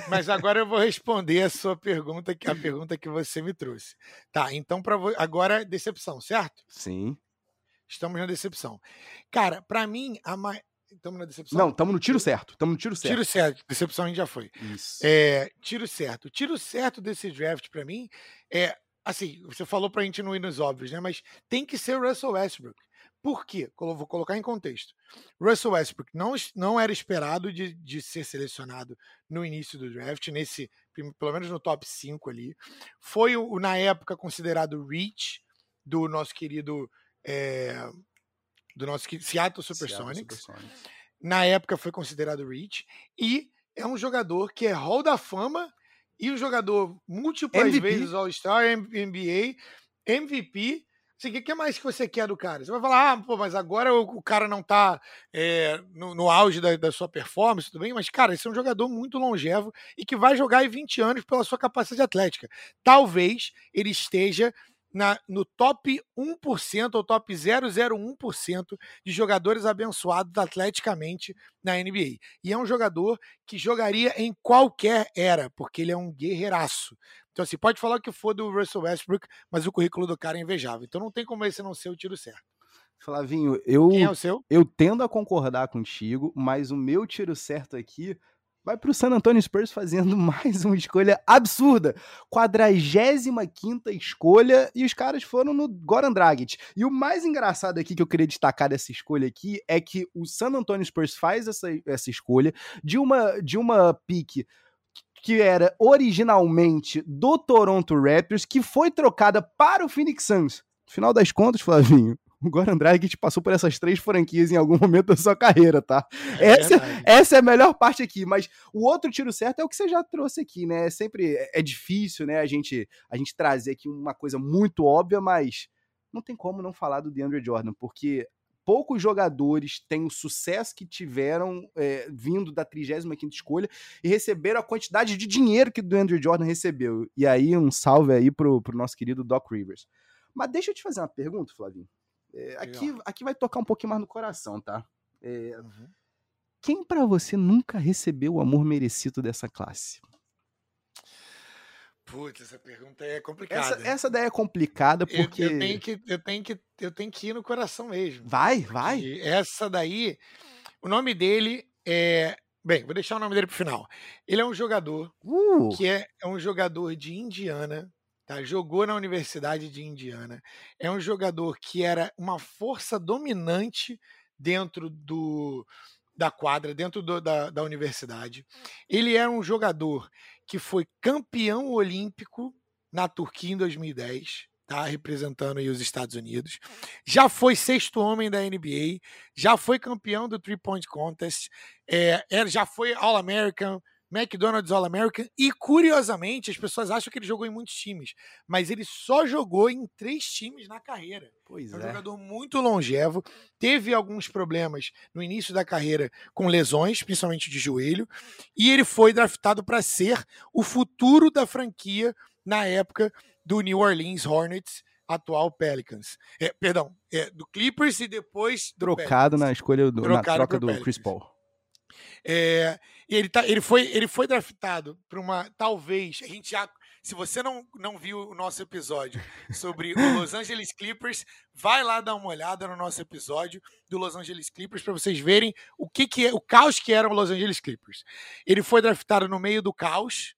mas agora eu vou responder a sua pergunta, a pergunta que você me trouxe. Tá, então para agora decepção, certo? Sim. Estamos na decepção. Cara, para mim a mais Estamos na decepção? Não, estamos no tiro certo. Estamos no tiro certo. Tiro certo. Decepção a gente já foi. Isso. É, tiro certo. Tiro certo desse draft, para mim, é assim, você falou para a gente não ir nos óbvios, né? Mas tem que ser o Russell Westbrook. Por quê? Vou colocar em contexto. Russell Westbrook não, não era esperado de, de ser selecionado no início do draft, nesse, pelo menos no top 5 ali. Foi, o, na época, considerado reach do nosso querido. É, do nosso Seattle Supersonics. Seattle Supersonics. Na época foi considerado reach. E é um jogador que é Hall da Fama e um jogador múltiplas MVP. vezes All-Star, NBA, MVP. Assim, o que, mais que você quer do cara? Você vai falar, ah, pô, mas agora o, o cara não tá é, no, no, auge da, da, sua performance, tudo bem? Mas, cara, esse é um jogador muito longevo e que vai jogar em 20 anos pela sua capacidade atlética. Talvez ele esteja na, no top 1% ou top 001% de jogadores abençoados atleticamente na NBA. E é um jogador que jogaria em qualquer era, porque ele é um guerreiraço. Então, assim, pode falar o que for do Russell Westbrook, mas o currículo do cara é invejável. Então não tem como esse não ser o tiro certo. Flavinho, eu, Quem é o seu? eu tendo a concordar contigo, mas o meu tiro certo aqui vai para o San Antonio Spurs fazendo (laughs) mais uma escolha absurda. 45 escolha e os caras foram no Goran Dragic. E o mais engraçado aqui que eu queria destacar dessa escolha aqui é que o San Antonio Spurs faz essa, essa escolha de uma, de uma pique que era originalmente do Toronto Raptors, que foi trocada para o Phoenix Suns. No final das contas, Flavinho, (laughs) o Goran Dragic passou por essas três franquias em algum momento da sua carreira, tá? É essa, essa é a melhor parte aqui, mas o outro tiro certo é o que você já trouxe aqui, né? É sempre é difícil, né, a gente, a gente trazer aqui uma coisa muito óbvia, mas não tem como não falar do DeAndre Jordan, porque poucos jogadores têm o sucesso que tiveram é, vindo da 35ª escolha e receberam a quantidade de dinheiro que o DeAndre Jordan recebeu. E aí um salve aí pro, pro nosso querido Doc Rivers. Mas deixa eu te fazer uma pergunta, Flavinho. É, aqui, aqui vai tocar um pouquinho mais no coração, tá? É, uhum. Quem para você nunca recebeu o amor merecido dessa classe? Putz, essa pergunta é complicada. Essa, essa daí é complicada porque. Eu, eu, tenho que, eu, tenho que, eu tenho que ir no coração mesmo. Vai, vai. Essa daí, o nome dele é. Bem, vou deixar o nome dele pro final. Ele é um jogador uh. que é, é um jogador de Indiana, Tá? Jogou na Universidade de Indiana. É um jogador que era uma força dominante dentro do, da quadra, dentro do, da, da universidade. Ele era um jogador que foi campeão olímpico na Turquia em 2010. Tá, representando os Estados Unidos. Já foi sexto homem da NBA, já foi campeão do Three Point Contest, é, já foi All-American, McDonald's All-American e, curiosamente, as pessoas acham que ele jogou em muitos times, mas ele só jogou em três times na carreira. Pois é um é. jogador muito longevo, teve alguns problemas no início da carreira com lesões, principalmente de joelho, e ele foi draftado para ser o futuro da franquia na época do New Orleans Hornets, atual Pelicans. É, perdão, é, do Clippers e depois trocado Pelicans. na escolha do, na troca do Pelicans. Chris Paul. É, e ele, tá, ele, foi, ele foi draftado para uma. Talvez. A gente já. Se você não, não viu o nosso episódio sobre o Los Angeles Clippers, vai lá dar uma olhada no nosso episódio do Los Angeles Clippers para vocês verem o que, que é o caos que era o Los Angeles Clippers. Ele foi draftado no meio do caos,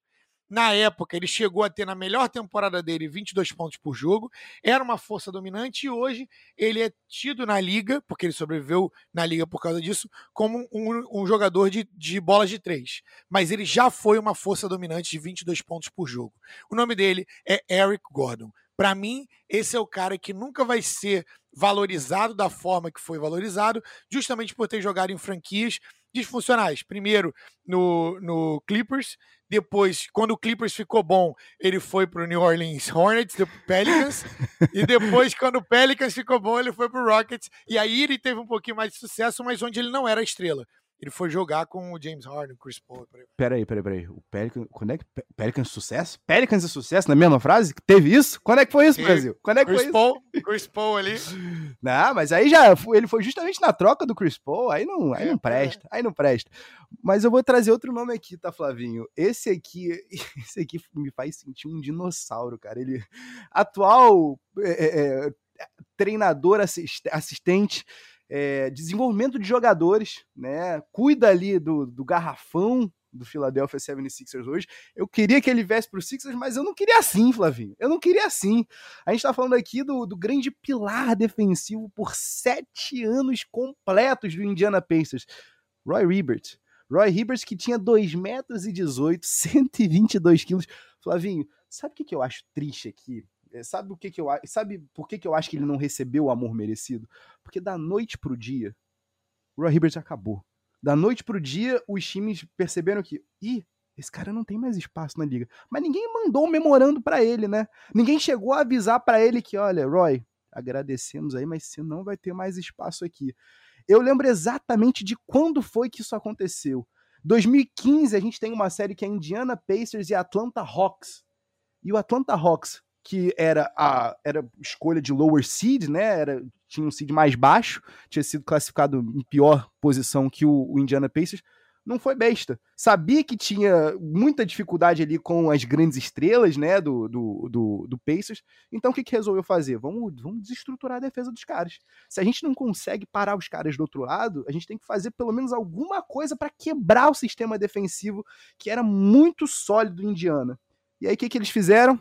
na época, ele chegou a ter na melhor temporada dele 22 pontos por jogo, era uma força dominante e hoje ele é tido na liga, porque ele sobreviveu na liga por causa disso, como um, um jogador de, de bolas de três. Mas ele já foi uma força dominante de 22 pontos por jogo. O nome dele é Eric Gordon. Para mim, esse é o cara que nunca vai ser valorizado da forma que foi valorizado, justamente por ter jogado em franquias disfuncionais. Primeiro no, no Clippers, depois, quando o Clippers ficou bom, ele foi para o New Orleans (laughs) Hornets, depois Pelicans, e depois, quando o Pelicans ficou bom, ele foi para o Rockets. E aí ele teve um pouquinho mais de sucesso, mas onde ele não era estrela ele foi jogar com o James Harden, o Chris Paul. Peraí, peraí, peraí. O Pelican, quando é que Pelicans sucesso? Pelicans é sucesso na mesma frase? Teve isso? Quando é que foi isso, Brasil? Quando é que Chris foi Paul, isso? Chris Paul ali. (laughs) Não, mas aí já ele foi justamente na troca do Chris Paul, aí não, aí não é, presta, é. aí não presta. Mas eu vou trazer outro nome aqui, tá, Flavinho? Esse aqui, (laughs) esse aqui me faz sentir um dinossauro, cara. Ele atual é, é, é treinador assistente é, desenvolvimento de jogadores, né? Cuida ali do, do garrafão do Philadelphia 76ers hoje. Eu queria que ele viesse para o Sixers, mas eu não queria assim, Flavinho. Eu não queria assim. A gente está falando aqui do, do grande pilar defensivo por sete anos completos do Indiana Pacers, Roy Hibbert. Roy Hibbert que tinha 2 metros e 18, 122 quilos. Flavinho, sabe o que, que eu acho triste aqui? É, sabe o que, que eu sabe por que, que eu acho que ele não recebeu o amor merecido? Porque da noite pro dia, o Roy Hibbert acabou. Da noite pro dia, os times perceberam que, ih, esse cara não tem mais espaço na liga. Mas ninguém mandou um memorando para ele, né? Ninguém chegou a avisar para ele que, olha, Roy, agradecemos aí, mas você não vai ter mais espaço aqui. Eu lembro exatamente de quando foi que isso aconteceu. 2015, a gente tem uma série que é Indiana Pacers e Atlanta Hawks. E o Atlanta Hawks que era a era escolha de lower seed, né? Era, tinha um seed mais baixo, tinha sido classificado em pior posição que o, o Indiana Pacers. Não foi besta. Sabia que tinha muita dificuldade ali com as grandes estrelas, né, do, do, do, do Pacers. Então o que, que resolveu fazer? Vamos, vamos desestruturar a defesa dos caras. Se a gente não consegue parar os caras do outro lado, a gente tem que fazer pelo menos alguma coisa para quebrar o sistema defensivo que era muito sólido do Indiana. E aí o que, que eles fizeram?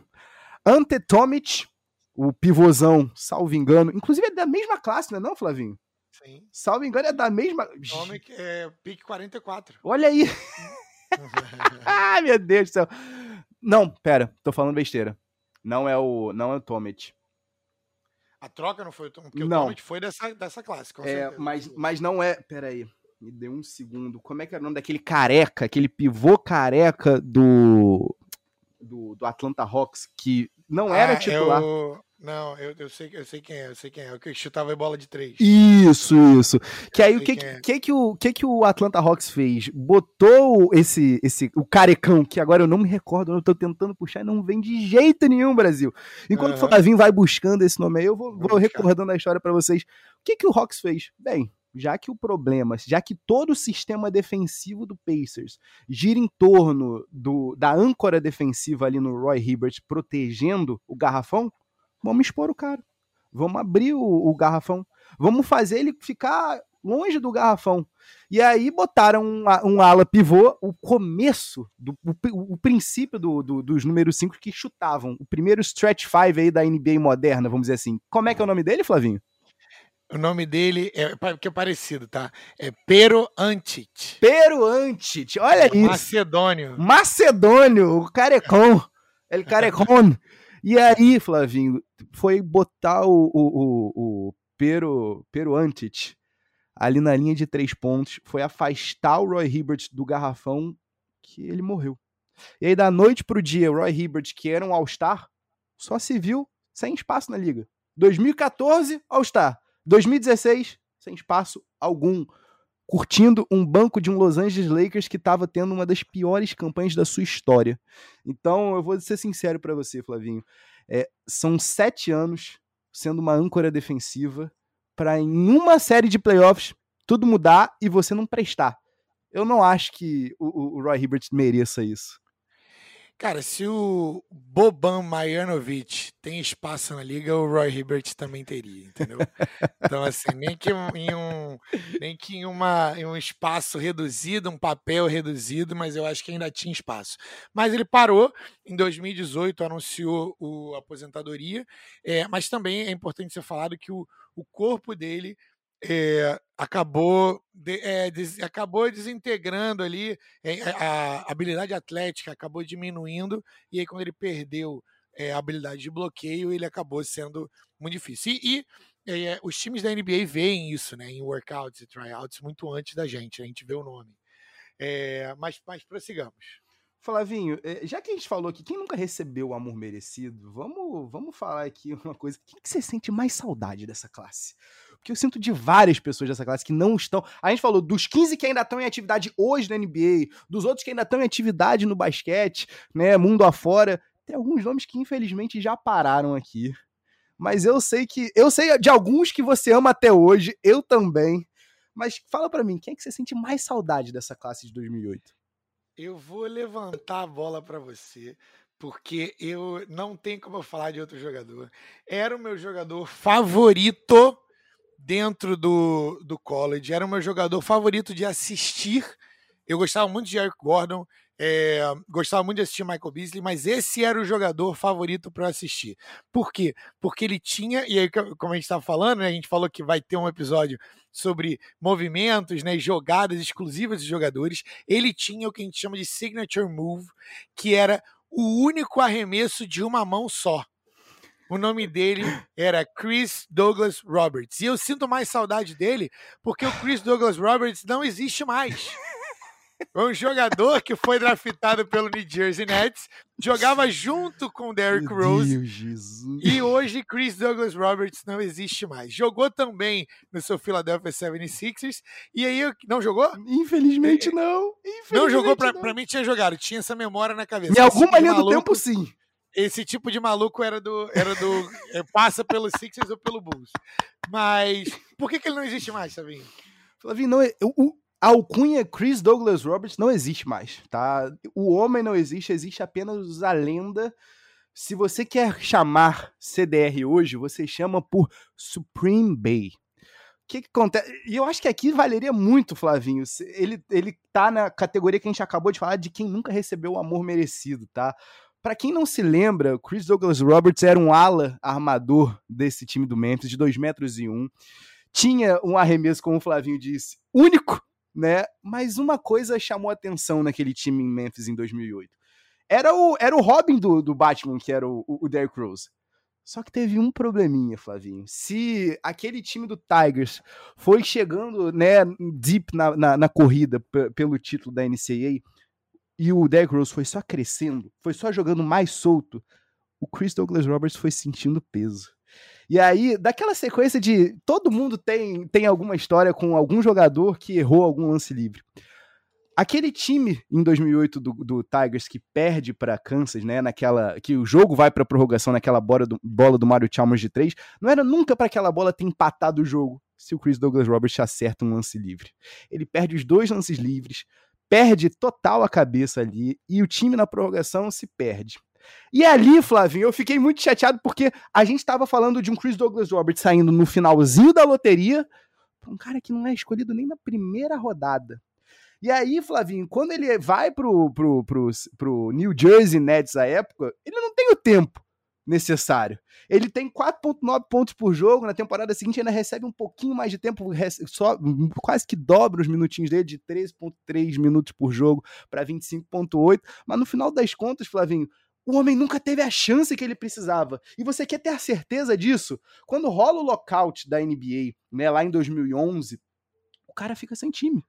Ante Tomic, o pivôzão, salvo engano. Inclusive é da mesma classe, não é não, Flavinho? Sim. Salvo engano, é da mesma. Tomic é pique 44. Olha aí. (laughs) ah, meu Deus do céu. Não, pera, tô falando besteira. Não é o, não é o Tomic. A troca não foi o Tomic, porque não. o Tomic foi dessa, dessa classe, é, mas, mas não é. Pera aí. Me deu um segundo. Como é que era o nome daquele careca, aquele pivô careca do. Do, do Atlanta Hawks, que não era ah, titular. Eu... Não, eu, eu, sei, eu sei quem é, eu sei quem é. O que chutava a bola de três. Isso, isso. Que aí o que, é. que, que, o, que que o Atlanta Hawks fez? Botou esse, esse o carecão, que agora eu não me recordo, eu tô tentando puxar e não vem de jeito nenhum, Brasil. Enquanto uhum. o Flavinho vai buscando esse nome aí, eu vou, vou recordando a história para vocês. O que que o Hawks fez? Bem, já que o problema, já que todo o sistema defensivo do Pacers gira em torno do, da âncora defensiva ali no Roy Hibbert protegendo o garrafão, vamos expor o cara. Vamos abrir o, o garrafão. Vamos fazer ele ficar longe do garrafão. E aí botaram um, um ala pivô, o começo, do, o, o princípio do, do, dos números 5 que chutavam. O primeiro stretch 5 aí da NBA moderna, vamos dizer assim. Como é que é o nome dele, Flavinho? O nome dele é que é parecido, tá? É Pero Antit. Pero Antit, olha é isso. Macedônio. Macedônio, o carecon. El carecon. (laughs) E aí, Flavinho, foi botar o, o, o, o Pero, Pero Antit ali na linha de três pontos, foi afastar o Roy Hibbert do garrafão que ele morreu. E aí, da noite pro dia, o Roy Hibbert, que era um All-Star, só se viu sem espaço na liga. 2014, All-Star. 2016, sem espaço algum, curtindo um banco de um Los Angeles Lakers que estava tendo uma das piores campanhas da sua história. Então, eu vou ser sincero para você, Flavinho. É, são sete anos sendo uma âncora defensiva para em uma série de playoffs tudo mudar e você não prestar. Eu não acho que o, o Roy Hibbert mereça isso. Cara, se o Boban Marjanovic tem espaço na liga, o Roy Hibbert também teria, entendeu? Então, assim, nem que em um, nem que em, uma, em um espaço reduzido, um papel reduzido, mas eu acho que ainda tinha espaço. Mas ele parou em 2018, anunciou o, aposentadoria, é, mas também é importante ser falado que o, o corpo dele é, acabou, de, é, des, acabou desintegrando ali é, a habilidade atlética, acabou diminuindo, e aí quando ele perdeu a habilidade de bloqueio, ele acabou sendo muito difícil. E, e os times da NBA veem isso, né, em workouts e tryouts muito antes da gente, a gente vê o nome. Mas, mas prossigamos. Flavinho, já que a gente falou aqui, quem nunca recebeu o amor merecido, vamos, vamos falar aqui (laughs) uma coisa. Quem que você sente mais saudade dessa classe? Porque eu sinto de várias pessoas dessa classe que não estão. A gente falou dos 15 que ainda estão em atividade hoje na NBA, dos outros que ainda estão em atividade no basquete, né, mundo afora. Tem alguns nomes que infelizmente já pararam aqui. Mas eu sei que. Eu sei de alguns que você ama até hoje, eu também. Mas fala para mim, quem é que você sente mais saudade dessa classe de 2008? Eu vou levantar a bola para você, porque eu não tenho como eu falar de outro jogador. Era o meu jogador favorito dentro do, do college, era o meu jogador favorito de assistir. Eu gostava muito de Eric Gordon, é, gostava muito de assistir Michael Beasley, mas esse era o jogador favorito para assistir. Por quê? Porque ele tinha, e aí, como a gente estava falando, né, a gente falou que vai ter um episódio sobre movimentos, né, jogadas exclusivas de jogadores. Ele tinha o que a gente chama de signature move, que era o único arremesso de uma mão só. O nome dele era Chris Douglas Roberts. E eu sinto mais saudade dele porque o Chris Douglas Roberts não existe mais. Foi um jogador que foi draftado pelo New Jersey Nets, jogava junto com Derrick Rose. Deus, Jesus. E hoje Chris Douglas Roberts não existe mais. Jogou também no seu Philadelphia 76ers. E aí, não jogou? Infelizmente não. Infelizmente não jogou, pra, não. pra mim tinha jogado, tinha essa memória na cabeça. Em alguma linha do tempo, sim. Esse tipo de maluco era do. Era do é, passa pelo Sixers ou pelo Bulls. Mas por que, que ele não existe mais, Flavinho? Flavinho, não, o, a alcunha Chris Douglas Roberts não existe mais, tá? O homem não existe, existe apenas a lenda. Se você quer chamar CDR hoje, você chama por Supreme Bay. O que, que acontece? E eu acho que aqui valeria muito, Flavinho. Ele, ele tá na categoria que a gente acabou de falar de quem nunca recebeu o amor merecido, tá? Para quem não se lembra, Chris Douglas Roberts era um ala armador desse time do Memphis, de 2 metros e 1. Um. Tinha um arremesso, como o Flavinho disse, único né? Mas uma coisa chamou atenção naquele time em Memphis em 2008. Era o, era o Robin do, do Batman, que era o, o Derrick Rose. Só que teve um probleminha, Flavinho. Se aquele time do Tigers foi chegando né, deep na, na, na corrida pelo título da NCAA e o Derrick Rose foi só crescendo, foi só jogando mais solto, o Chris Douglas Roberts foi sentindo peso. E aí, daquela sequência de todo mundo tem, tem alguma história com algum jogador que errou algum lance livre. Aquele time em 2008 do, do Tigers que perde para Kansas, né, naquela que o jogo vai para prorrogação naquela bola do, bola do Mario Chalmers de três, não era nunca para aquela bola ter empatado o jogo se o Chris Douglas Roberts acerta um lance livre. Ele perde os dois lances livres, perde total a cabeça ali e o time na prorrogação se perde. E ali, Flavinho, eu fiquei muito chateado porque a gente estava falando de um Chris Douglas Roberts saindo no finalzinho da loteria um cara que não é escolhido nem na primeira rodada. E aí, Flavinho, quando ele vai pro, pro, pro, pro New Jersey Nets à época, ele não tem o tempo necessário. Ele tem 4.9 pontos por jogo, na temporada seguinte ainda recebe um pouquinho mais de tempo, só quase que dobra os minutinhos dele de 13.3 minutos por jogo para 25.8, mas no final das contas, Flavinho, o homem nunca teve a chance que ele precisava. E você quer ter a certeza disso? Quando rola o lockout da NBA, né, lá em 2011, o cara fica sem time.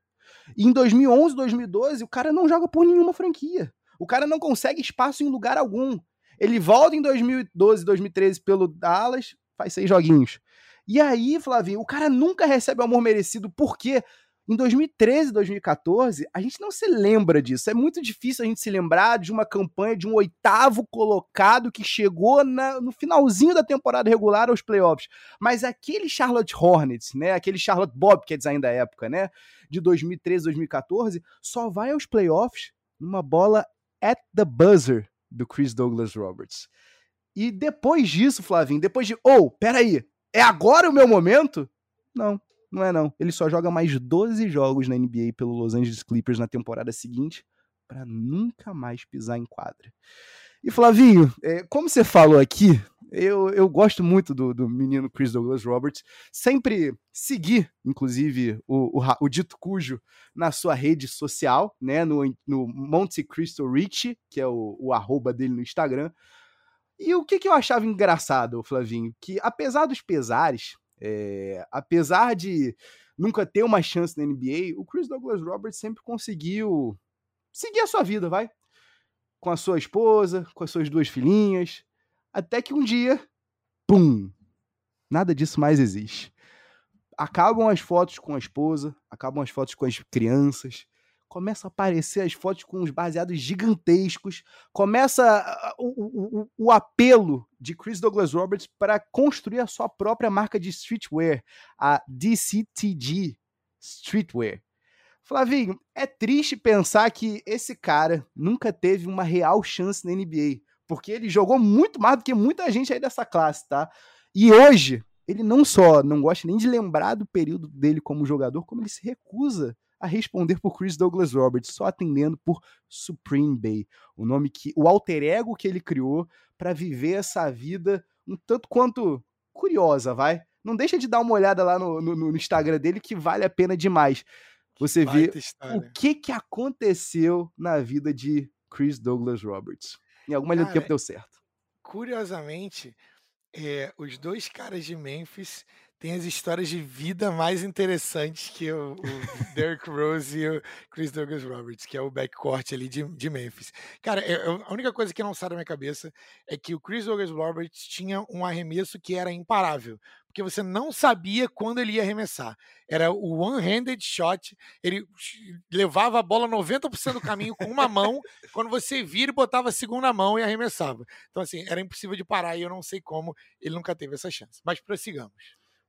E em 2011, 2012, o cara não joga por nenhuma franquia. O cara não consegue espaço em lugar algum. Ele volta em 2012, 2013 pelo Dallas, faz seis joguinhos. E aí, Flavinho, o cara nunca recebe o amor merecido, por quê? Em 2013, 2014, a gente não se lembra disso. É muito difícil a gente se lembrar de uma campanha de um oitavo colocado que chegou na, no finalzinho da temporada regular aos playoffs. Mas aquele Charlotte Hornets, né, aquele Charlotte Bobcats ainda da época, né, de 2013, 2014, só vai aos playoffs numa bola at the buzzer do Chris Douglas Roberts. E depois disso, Flavinho, depois de, oh, peraí, é agora o meu momento? Não, não é não. Ele só joga mais 12 jogos na NBA pelo Los Angeles Clippers na temporada seguinte para nunca mais pisar em quadra. E Flavinho, é, como você falou aqui, eu, eu gosto muito do, do menino Chris Douglas Roberts. Sempre segui, inclusive, o, o, o, dito cujo na sua rede social, né? No, no Monte Cristo Rich, que é o, o arroba dele no Instagram. E o que, que eu achava engraçado, Flavinho? Que apesar dos pesares, É, apesar de nunca ter uma chance na NBA, o Chris Douglas Roberts sempre conseguiu seguir a sua vida, vai? Com a sua esposa, com as suas duas filhinhas, até que um dia, pum, nada disso mais existe. Acabam as fotos com a esposa, acabam as fotos com as crianças, começa a aparecer as fotos com os baseados gigantescos, começa o, o, o apelo de Chris Douglas Roberts para construir a sua própria marca de streetwear, a DCTG Streetwear. Flavinho, é triste pensar que esse cara nunca teve uma real chance na NBA, porque ele jogou muito mais do que muita gente aí dessa classe, tá? E hoje, ele não só não gosta nem de lembrar do período dele como jogador, como ele se recusa a responder por Chris Douglas Roberts, só atendendo por Supreme Bay, o nome que o alter ego que ele criou para viver essa vida um tanto quanto curiosa, vai? Não deixa de dar uma olhada lá no, no, no Instagram dele que vale a pena demais. Você vê o que que aconteceu na vida de Chris Douglas Roberts. Em alguma linha do tempo deu certo. Curiosamente, é, os dois caras de Memphis tem as histórias de vida mais interessantes que o, o (laughs) Derrick Rose e o Chris Douglas Roberts, que é o backcourt ali de, de Memphis. Cara, eu, a única coisa que não sai da minha cabeça é que o Chris Douglas Roberts tinha um arremesso que era imparável, porque você não sabia quando ele ia arremessar. Era o one-handed shot, ele levava a bola 90% do caminho com uma mão, (laughs) quando você vira, botava a segunda mão e arremessava. Então, assim, era impossível de parar e eu não sei como ele nunca teve essa chance. Mas prossigamos.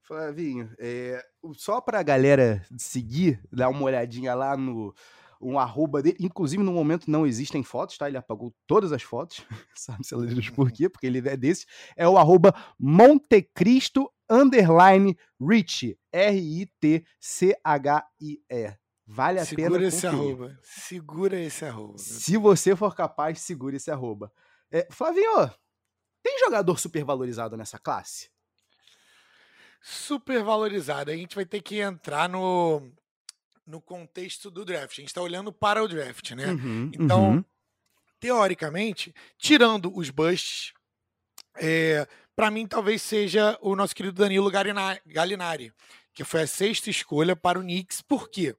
Flavinho, é, só pra galera seguir, dar uma olhadinha lá no um arroba dele. Inclusive, no momento não existem fotos, tá? Ele apagou todas as fotos. (laughs) Sabe se elas por quê? Porque ele é desse. É o arroba Montecristo underline Rich. R-I-T-C-H-I-E. Vale a segura pena. Segura esse arroba. Segura esse arroba. Se você for capaz, segure esse arroba. É, Flavinho, tem jogador supervalorizado nessa classe? Super valorizada. A gente vai ter que entrar no, no contexto do draft. A gente está olhando para o draft, né? Uhum, então, uhum. teoricamente, tirando os busts, é, para mim talvez seja o nosso querido Danilo Galinari, que foi a sexta escolha para o Knicks. Por quê?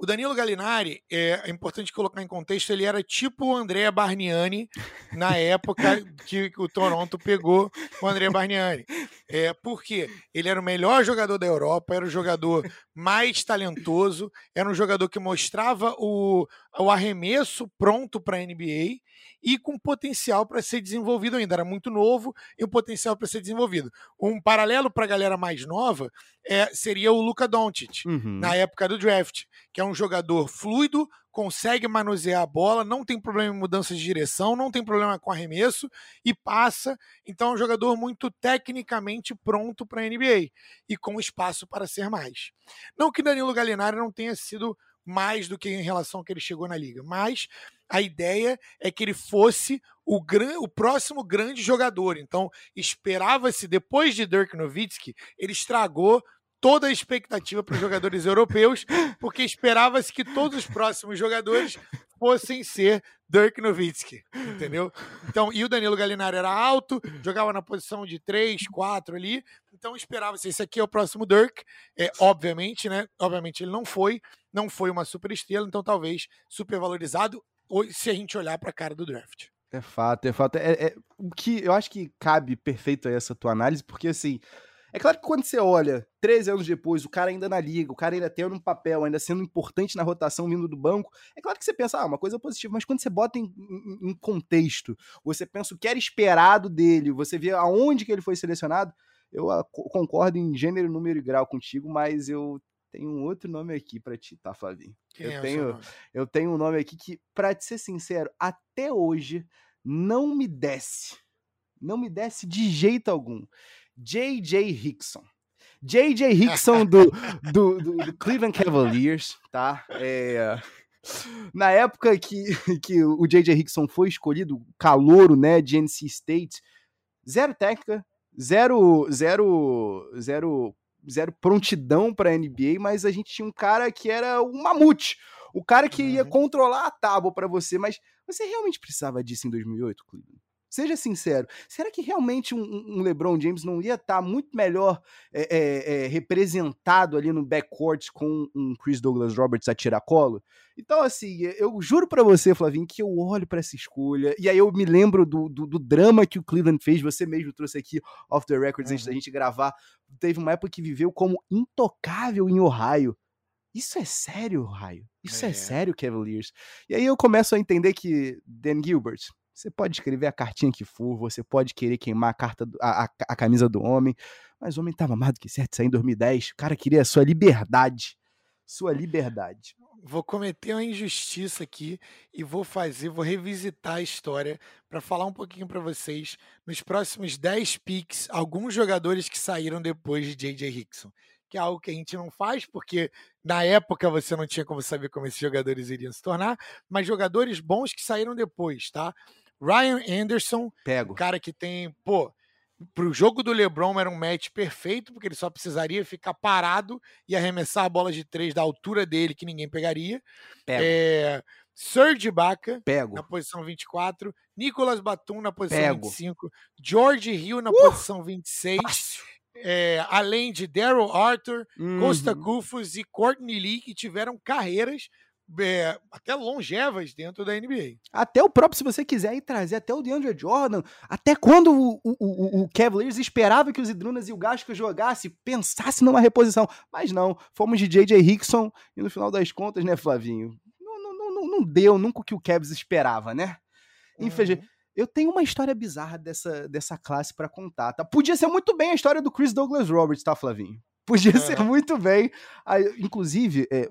O Danilo Gallinari, é, é, importante colocar em contexto, ele era tipo o Andrea Barniani na época que o Toronto pegou o Andrea Barniani. É, porque ele era o melhor jogador da Europa, era o jogador mais talentoso, era um jogador que mostrava o, o arremesso pronto para a NBA e com potencial para ser desenvolvido ainda. Era muito novo e um potencial para ser desenvolvido. Um paralelo para a galera mais nova é, seria o Luka Doncic, uhum. na época do draft, que é um jogador fluido, consegue manusear a bola, não tem problema em mudança de direção, não tem problema com arremesso e passa. Então é um jogador muito tecnicamente pronto para a NBA e com espaço para ser mais. Não que Danilo Gallinari não tenha sido mais do que em relação ao que ele chegou na liga. Mas a ideia é que ele fosse o, gran, o próximo grande jogador. Então, esperava-se, depois de Dirk Nowitzki, ele estragou toda a expectativa para os jogadores europeus, porque esperava-se que todos os próximos jogadores fossem ser Dirk Nowitzki, entendeu? Então, e o Danilo Gallinari era alto, jogava na posição de 3, 4 ali, então esperava-se, esse aqui é o próximo Dirk, é, obviamente, né? Obviamente ele não foi, não foi uma super estrela, então talvez super valorizado, se a gente olhar para a cara do draft. É fato, é fato. É, é, o que eu acho que cabe perfeito a essa tua análise, porque assim, é claro que quando você olha, 13 anos depois, o cara ainda na liga, o cara ainda tendo um papel, ainda sendo importante na rotação vindo do banco, é claro que você pensa, ah, uma coisa positiva, mas quando você bota em, em, em contexto, você pensa o que era esperado dele, você vê aonde que ele foi selecionado, eu concordo em gênero, número e grau contigo, mas eu tenho um outro nome aqui para ti, tá, Flavinho? Quem eu é tenho, eu tenho um nome aqui que, para te ser sincero, até hoje não me desce. Não me desce de jeito algum. J.J. Hickson. J.J. Hickson do, (laughs) do, do, do, Cleveland Cavaliers, tá? É, na época que, que o J.J. Hickson foi escolhido, calouro, né, de NC State, zero técnica, zero, zero, zero, zero prontidão para NBA, mas a gente tinha um cara que era um mamute, o cara que ia uhum. controlar a tábua para você, mas você realmente precisava disso em 2008, Cleveland? Seja sincero. Será que realmente um, um LeBron James não ia estar tá muito melhor é, é, é, representado ali no backcourt com um Chris Douglas Roberts a tiracolo? Então, assim, eu juro para você, Flavinho, que eu olho para essa escolha e aí eu me lembro do, do, do, drama que o Cleveland fez. Você mesmo trouxe aqui off the records uhum. antes da uhum. gente gravar. Teve uma época que viveu como intocável em Ohio. Isso é sério, Ohio? Isso é, é sério, Cavaliers? E aí eu começo a entender que Dan Gilbert, você pode escrever a cartinha que for, você pode querer queimar a, carta do, a, a, a, camisa do homem, mas o homem estava mais do que certo sair em 2010. O cara queria a sua liberdade. Sua liberdade. Vou cometer uma injustiça aqui e vou fazer, vou revisitar a história para falar um pouquinho para vocês nos próximos 10 picks, alguns jogadores que saíram depois de J.J. Hickson que é algo que a gente não faz, porque na época você não tinha como saber como esses jogadores iriam se tornar, mas jogadores bons que saíram depois, tá? Ryan Anderson, Pego. cara que tem, pô, pro jogo do LeBron era um match perfeito, porque ele só precisaria ficar parado e arremessar a bola de três da altura dele, que ninguém pegaria. Pego. É, Serge Ibaka, Pego. na posição 24. Nicolas Batum na posição Pego. 25. George Hill na uh! posição 26. É, além de Daryl Arthur, uhum. Costa Gufus e Courtney Lee, que tiveram carreiras é, até longevas dentro da NBA. Até o próprio, se você quiser ir trazer até o DeAndre Jordan, até quando o, o, o, Cavaliers esperava que os Idrunas e o Gasco jogassem, pensasse numa reposição. Mas não, fomos de J.J. Hickson e no final das contas, né, Flavinho? Não, não, não, não deu nunca o que o Cavs esperava, né? Infelizmente. Uhum. Eu tenho uma história bizarra dessa, dessa classe para contar, tá? Podia ser muito bem a história do Chris Douglas Roberts, tá, Flavinho? Podia é. ser muito bem. Inclusive, é,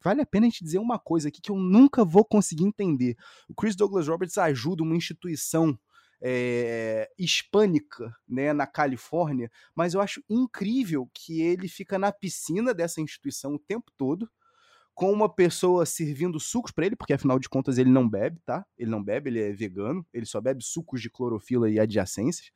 vale a pena a gente dizer uma coisa aqui que eu nunca vou conseguir entender. O Chris Douglas Roberts ajuda uma instituição é, hispânica né, na Califórnia, mas eu acho incrível que ele fica na piscina dessa instituição o tempo todo, com uma pessoa servindo sucos para ele, porque afinal de contas ele não bebe, tá? Ele não bebe, ele é vegano, ele só bebe sucos de clorofila e adjacências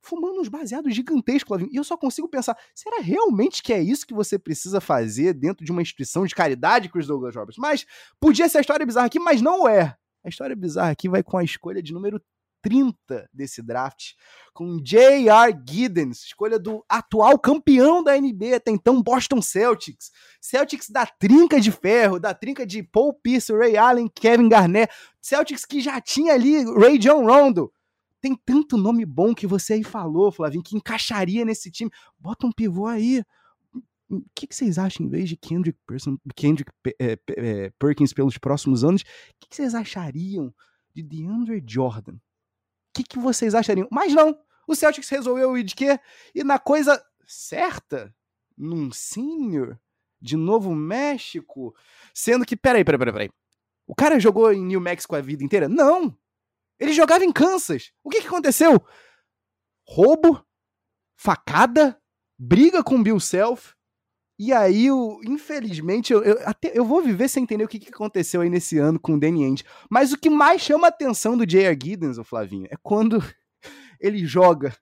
fumando uns baseados gigantescos, E eu só consigo pensar, será realmente que é isso que você precisa fazer dentro de uma instituição de caridade, Chris Douglas Roberts? Mas podia ser a história bizarra aqui, mas não é. A história bizarra aqui vai com a escolha de número 30 desse draft, com J.R. Giddens, escolha do atual campeão da NBA até então, Boston Celtics. Celtics da trinca de ferro, da trinca de Paul Pierce, Ray Allen, Kevin Garnett. Celtics que já tinha ali Ray John Rondo. Tem tanto nome bom que você aí falou, Flavinho, que encaixaria nesse time. Bota um pivô aí. O que, que vocês acham, em vez de Kendrick, Person, Kendrick é, é, Perkins pelos próximos anos, o que, que vocês achariam de DeAndre Jordan? O que, que vocês achariam? Mas não, o Celtics resolveu ir de quê? E na coisa certa, num senior de Novo México, sendo que, peraí, peraí, peraí, peraí. O cara jogou em New Mexico a vida inteira? Não! Ele jogava em Kansas. O que, que aconteceu? Roubo, facada, briga com Bill Self. E aí, o, infelizmente, eu, eu, até, eu vou viver sem entender o que, que aconteceu aí nesse ano com o Danny Ainge. Mas o que mais chama a atenção do J.R. Giddens, o Flavinho, é quando (laughs) ele joga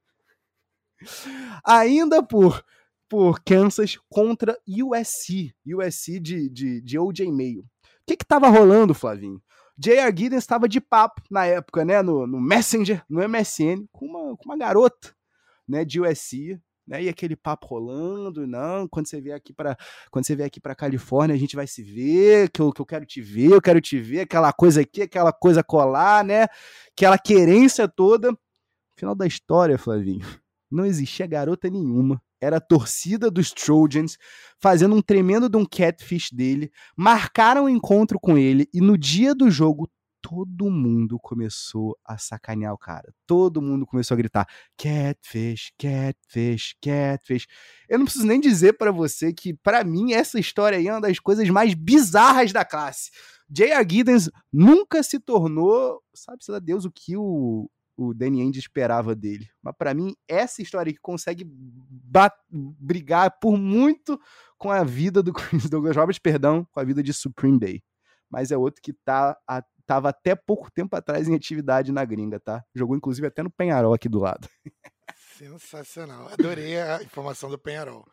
ainda por, por Kansas contra USC. USC de, de, de O.J. Mayo. O que que tava rolando, Flavinho? J.R. Giddens estava de papo na época, né, no, no Messenger, no MSN, com uma, com uma garota, né, de USC, né, e aquele papo rolando, não, quando você vier aqui para quando você vier aqui para Califórnia, a gente vai se ver, que eu, que eu quero te ver, eu quero te ver, aquela coisa aqui, aquela coisa colar, né, aquela querência toda. Final da história, Flavinho, não existia garota nenhuma era a torcida dos Trojans fazendo um tremendo de um catfish dele, marcaram o um encontro com ele e no dia do jogo todo mundo começou a sacanear o cara. Todo mundo começou a gritar: catfish, catfish, catfish. Eu não preciso nem dizer para você que, para mim, essa história aí é uma das coisas mais bizarras da classe. J.R. Giddens nunca se tornou, sabe-se lá Deus, o que o, o Danny Ainge esperava dele. Mas para mim, essa história que consegue brigar por muito com a vida do Chris (laughs) Douglas Roberts, perdão, com a vida de Supreme Bay. Mas é outro que tá a, tava até pouco tempo atrás em atividade na gringa, tá? Jogou inclusive até no Penharol aqui do lado. (laughs) Sensacional. Adorei a informação do Penharol.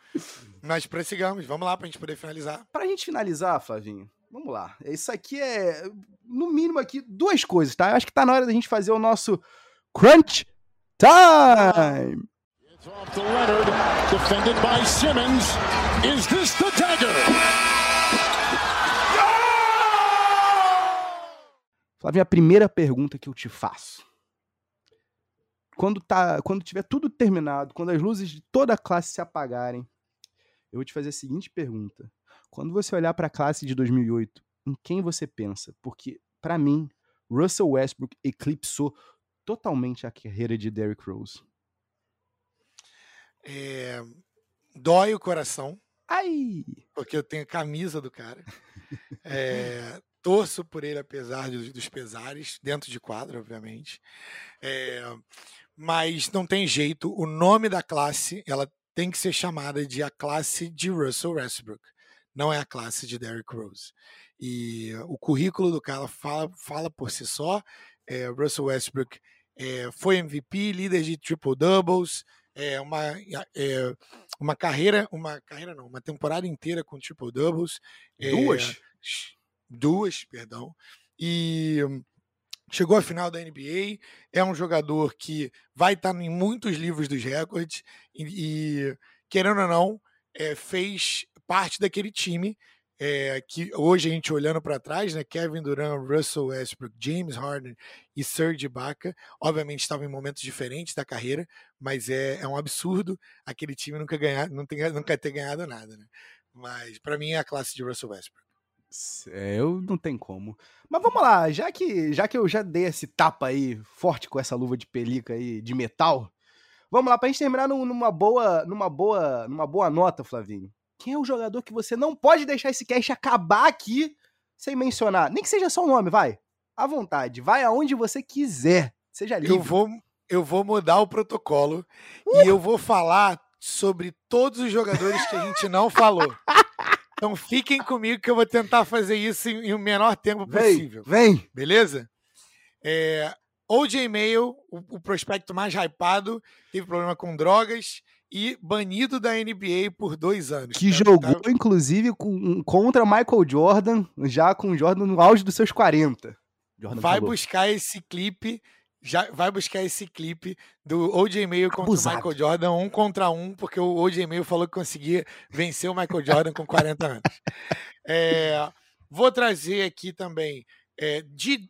Nós prossigamos. Vamos lá para a gente poder finalizar. Para a gente finalizar, Flavinho, vamos lá. Isso aqui é, no mínimo aqui, duas coisas, tá? Eu acho que tá na hora da gente fazer o nosso Crunch Time! It's off to Leonard, defended by Simmons. Is this the dagger? Flávio, a primeira pergunta que eu te faço. Quando, tá, quando tiver tudo terminado, quando as luzes de toda a classe se apagarem, eu vou te fazer a seguinte pergunta. Quando você olhar para a classe de 2008, em quem você pensa? Porque, para mim, Russell Westbrook eclipsou totalmente a carreira de Derrick Rose. É, dói o coração. Ai! Porque eu tenho camisa do cara. (laughs) É, torço por ele, apesar dos, pesares, dentro de quadro, obviamente. É, mas não tem jeito. O nome da classe, ela tem que ser chamada de a classe de Russell Westbrook. Não é a classe de Derrick Rose. E o currículo do cara fala, fala por si só. É, Russell Westbrook é, foi MVP, líder de triple doubles, é, uma, é, uma carreira, uma carreira não, uma temporada inteira com triple doubles. Duas? Duas, perdão. E chegou à final da NBA, é um jogador que vai estar em muitos livros dos recordes e, e querendo ou não, é, fez parte daquele time é, que hoje a gente olhando para trás, né, Kevin Durant, Russell Westbrook, James Harden e Serge Ibaka, obviamente estavam em momentos diferentes da carreira, mas é, é um absurdo aquele time nunca ganhar, não tem, nunca ter ganhado nada, né? Mas para mim é a classe de Russell Westbrook. É, eu não tem como. Mas vamos lá, já que já que eu já dei esse tapa aí forte com essa luva de pelica aí de metal, vamos lá pra gente terminar numa boa, numa boa, numa boa nota, Flavinho. Quem é o jogador que você não pode deixar esse cast acabar aqui sem mencionar? Nem que seja só o nome, vai. À vontade, vai aonde você quiser. Seja livre. Eu vou, eu vou mudar o protocolo uh! e eu vou falar sobre todos os jogadores que a gente não falou. (laughs) Então fiquem comigo que eu vou tentar fazer isso em, em o menor tempo possível. Vem, vem. Beleza? É, OJ Mail, o, o prospecto mais hypado, teve problema com drogas e banido da NBA por dois anos. Que tá, jogou, tá... inclusive, com, contra Michael Jordan, já com o Jordan no auge dos seus 40. Jordan vai falou. buscar esse clipe, já vai buscar esse clipe do OJ Mail contra Abusado. o Michael Jordan, um contra um, porque o OJ Mail falou que conseguia vencer o Michael Jordan com 40 anos. (laughs) É, vou trazer aqui também é,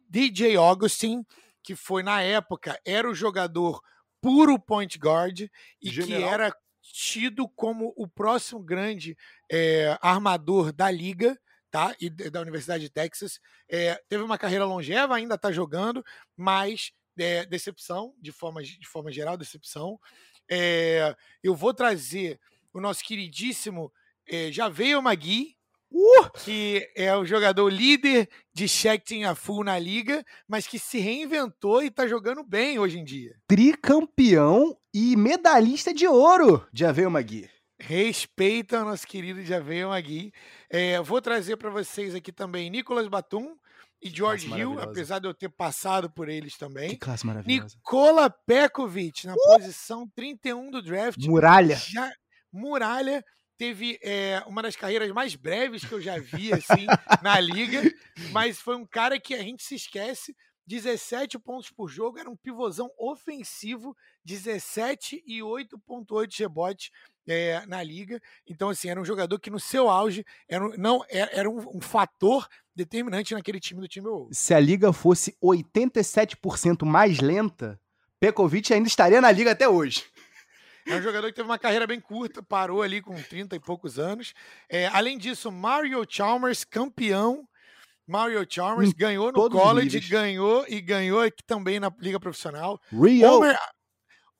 DJ Augustin, que foi na época, era o jogador puro point guard e General. que era tido como o próximo grande é, armador da liga. Tá? E da Universidade de Texas. É, teve uma carreira longeva, ainda está jogando, mas é, decepção, de forma, de forma geral, decepção. É, eu vou trazer o nosso queridíssimo é, Javeio Magui, Uh! Que é o jogador líder de Shektin Afu na liga, mas que se reinventou e tá jogando bem hoje em dia. Tricampeão e medalhista de ouro de Aveio Magui. Respeita o nosso querido Javeio Magui. É, vou trazer para vocês aqui também Nicolas Batum e George Hill, apesar de eu ter passado por eles também. Que classe maravilhosa. Nicola Pekovic, na uh! posição 31 do draft. Muralha. Já, muralha teve é, uma das carreiras mais breves que eu já vi assim na liga, mas foi um cara que a gente se esquece. 17 pontos por jogo, era um pivôzão ofensivo, 17 e 8.8 rebotes é, na liga. Então, assim, era um jogador que no seu auge era, não, era, era um, um, fator determinante naquele time do time Se a liga fosse 87% mais lenta, Pekovic ainda estaria na liga até hoje. É um jogador que teve uma carreira bem curta, parou ali com 30 e poucos anos. É, além disso, Mario Chalmers, campeão. Mario Chalmers em ganhou no college, ganhou e ganhou aqui também na liga profissional. Rio. Homer,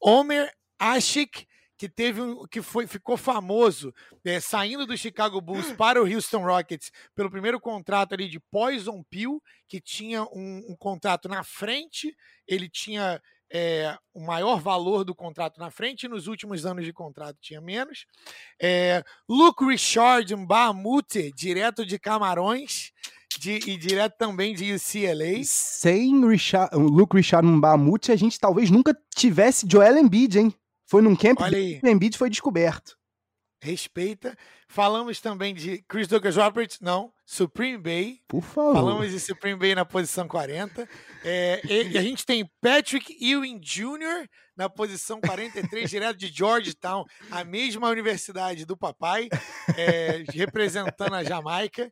Homer Ashik, que teve um, que foi, ficou famoso é, saindo do Chicago Bulls (gasps) para o Houston Rockets pelo primeiro contrato ali de Poison Pill, que tinha um, um contrato na frente, ele tinha é, o maior valor do contrato na frente, nos últimos anos de contrato tinha menos. É, Luke Richard Mbamute, direto de Camarões, de, e direto também de UCLA. Sem Richard, Luke Richard Mbamute, a gente talvez nunca tivesse Joel Embiid, hein? Foi num camp que o Embiid foi descoberto. Respeita. Falamos também de Chris Douglas Roberts, não, Supreme Bay. Por favor. Falamos de Supreme Bay na posição 40. É, e, a gente tem Patrick Ewing Jr. na posição 43, direto de Georgetown, a mesma universidade do papai, é, representando a Jamaica.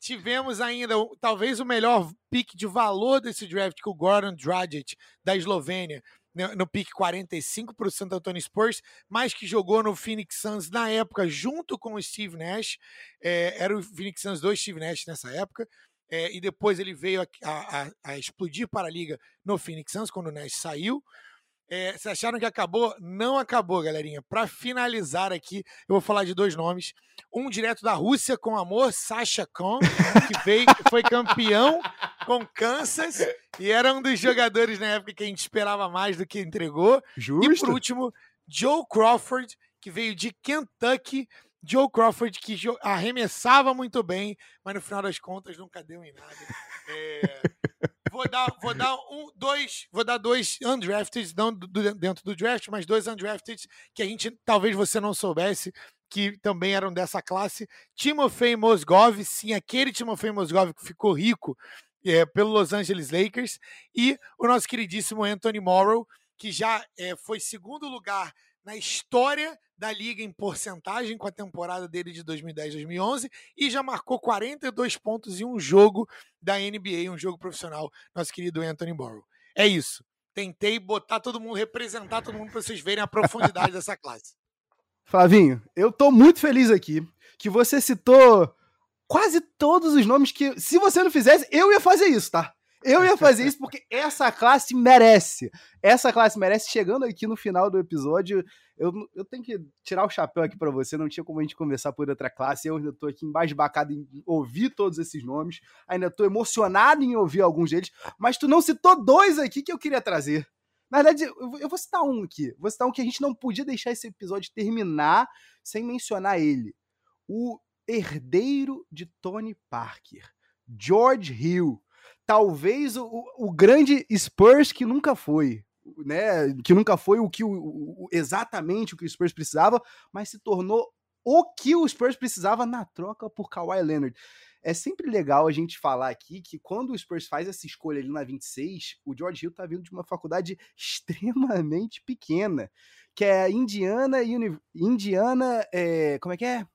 Tivemos ainda, talvez, o melhor pique de valor desse draft, que o Gordon Dragic, da Eslovênia, no pique 45 para o Santo Antonio Spurs, mas que jogou no Phoenix Suns na época junto com o Steve Nash. É, era o Phoenix Suns 2 Steve Nash nessa época. É, e depois ele veio a, a, a, explodir para a liga no Phoenix Suns quando o Nash saiu. É, vocês acharam que acabou? Não acabou, galerinha. Para finalizar aqui, eu vou falar de dois nomes. Um direto da Rússia com amor, Sasha Khan, que veio, foi campeão (laughs) com Kansas e era um dos jogadores na época que a gente esperava mais do que entregou. Justo. E por último, Joe Crawford, que veio de Kentucky. Joe Crawford, que arremessava muito bem, mas no final das contas nunca deu em nada. É, (laughs) vou dar, vou dar um, dois, vou dar dois undrafted, não do, dentro do draft, mas dois undrafted que a gente talvez você não soubesse que também eram dessa classe. Timofey Mozgov, sim, aquele Timofey Mozgov que ficou rico é, pelo Los Angeles Lakers, e o nosso queridíssimo Anthony Morrow, que já é, foi segundo lugar na história da liga em porcentagem com a temporada dele de 2010-2011 e já marcou 42 pontos em um jogo da NBA, um jogo profissional, nosso querido Anthony Morrow. É isso. Tentei botar todo mundo, representar todo mundo para vocês verem a profundidade dessa classe. (laughs) Flavinho, eu tô muito feliz aqui que você citou quase todos os nomes que, se você não fizesse, eu ia fazer isso, tá? Eu ia fazer isso porque (laughs) essa classe merece. Essa classe merece. Chegando aqui no final do episódio, eu, eu tenho que tirar o chapéu aqui para você. Não tinha como a gente conversar por outra classe. Eu ainda tô aqui embasbacado em ouvir todos esses nomes. Ainda tô emocionado em ouvir alguns deles. Mas tu não citou dois aqui que eu queria trazer. Na verdade, eu vou citar um aqui. Vou citar um que a gente não podia deixar esse episódio terminar sem mencionar ele. O herdeiro de Tony Parker, George Hill. Talvez o, o grande Spurs que nunca foi, né? Que nunca foi o que o, o, exatamente o que o Spurs precisava, mas se tornou o que o Spurs precisava na troca por Kawhi Leonard é sempre legal a gente falar aqui que quando o Spurs faz essa escolha ali na 26, o George Hill tá vindo de uma faculdade (laughs) extremamente pequena, que é a Indiana, Indiana, é, como é que é?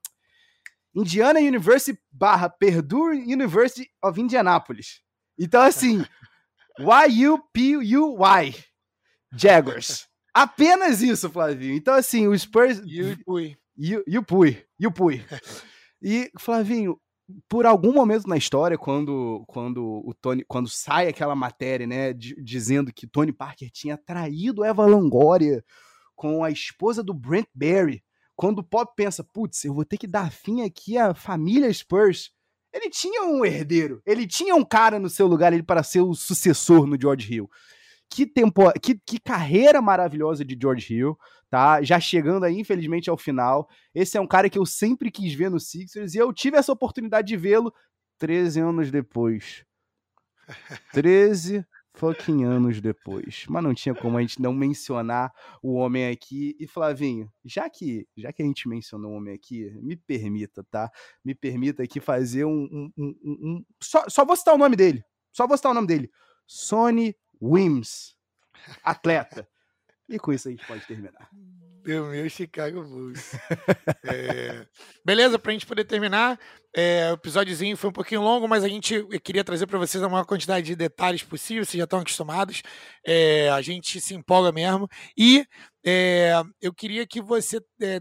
Indiana University barra Purdue University of Indianapolis. Então, assim, (laughs) Y-U-P-U-Y, Jaguars. Apenas isso, Flavinho. Então, assim, o Spurs... Yupui. Yupui. Yupui. (laughs) E, Flavinho, por algum momento na história, quando, quando o Tony, quando sai aquela matéria, né, dizendo que Tony Parker tinha traído Eva Longoria com a esposa do Brent Barry, quando o Pop pensa, putz, eu vou ter que dar fim aqui à família Spurs, ele tinha um herdeiro, ele tinha um cara no seu lugar ele para ser o sucessor no George Hill. Que, tempo, que, que carreira maravilhosa de George Hill tá? Já chegando aí, infelizmente, ao final. Esse é um cara que eu sempre quis ver no Sixers e eu tive essa oportunidade de vê-lo 13 anos depois. (laughs) 13 fucking anos depois. Mas não tinha como a gente não mencionar o homem aqui. E Flavinho, já que, já que a gente mencionou o homem aqui, me permita, tá? Me permita aqui fazer um. um, um, um... Só, só vou citar o nome dele. Só vou citar o nome dele. Sonny Wims. Atleta. E com isso a gente pode terminar. Deu meu Chicago Bulls. (laughs) é... Beleza, para a gente poder terminar, é, o episódiozinho foi um pouquinho longo, mas a gente queria trazer para vocês a maior quantidade de detalhes possível, vocês já estão acostumados. É, a gente se empolga mesmo. E é, eu queria que você é,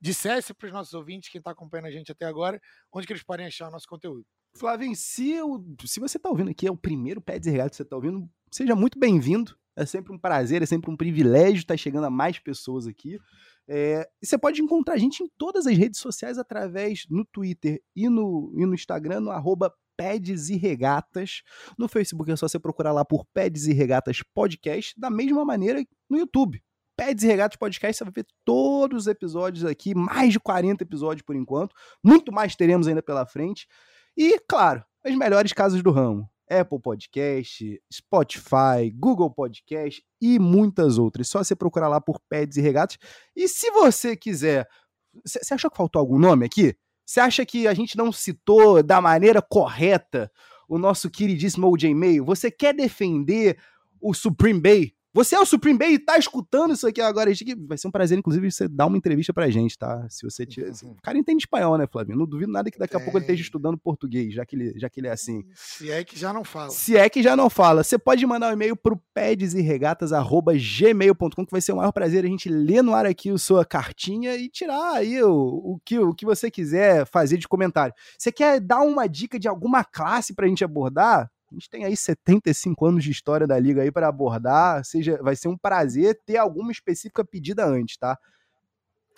dissesse para os nossos ouvintes, quem está acompanhando a gente até agora, onde que eles podem achar o nosso conteúdo. Flávio, se, eu, se você está ouvindo aqui, é o primeiro pé de regalo que você está ouvindo, seja muito bem-vindo. É sempre um prazer, é sempre um privilégio estar chegando a mais pessoas aqui. É, e você pode encontrar a gente em todas as redes sociais através no Twitter e no, e no Instagram, no arroba Pedes e Regatas. No Facebook é só você procurar lá por Pedes e Regatas Podcast, da mesma maneira no YouTube. Pedes e Regatas Podcast, você vai ver todos os episódios aqui, mais de 40 episódios por enquanto. Muito mais teremos ainda pela frente. E, claro, as melhores casas do ramo. Apple Podcast, Spotify, Google Podcast e muitas outras. Só você procurar lá por Peds e Regatas. E se você quiser Você achou que faltou algum nome aqui? Você acha que a gente não citou da maneira correta o nosso queridíssimo OJ Mail? Você quer defender o Supreme Bay? Você é o Supreme Bay e tá escutando isso aqui agora. Vai ser um prazer, inclusive, você dar uma entrevista pra gente, tá? Se você tiver. Uhum. O cara entende espanhol, né, Flavinho? Não duvido nada que daqui a pouco ele esteja estudando português, já que, ele, já que ele é assim. Se é que já não fala. Se é que já não fala. Você pode mandar um e-mail pro pedesregatas.gmail.com, que vai ser o maior prazer a gente ler no ar aqui a sua cartinha e tirar aí o, o, que, o que você quiser fazer de comentário. Você quer dar uma dica de alguma classe pra gente abordar? A gente tem aí 75 anos de história da liga aí para abordar, seja, vai ser um prazer ter alguma específica pedida antes, tá?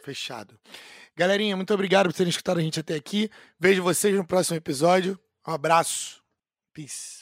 Fechado. Galerinha, muito obrigado por terem escutado a gente até aqui. Vejo vocês no próximo episódio. Um abraço. Peace.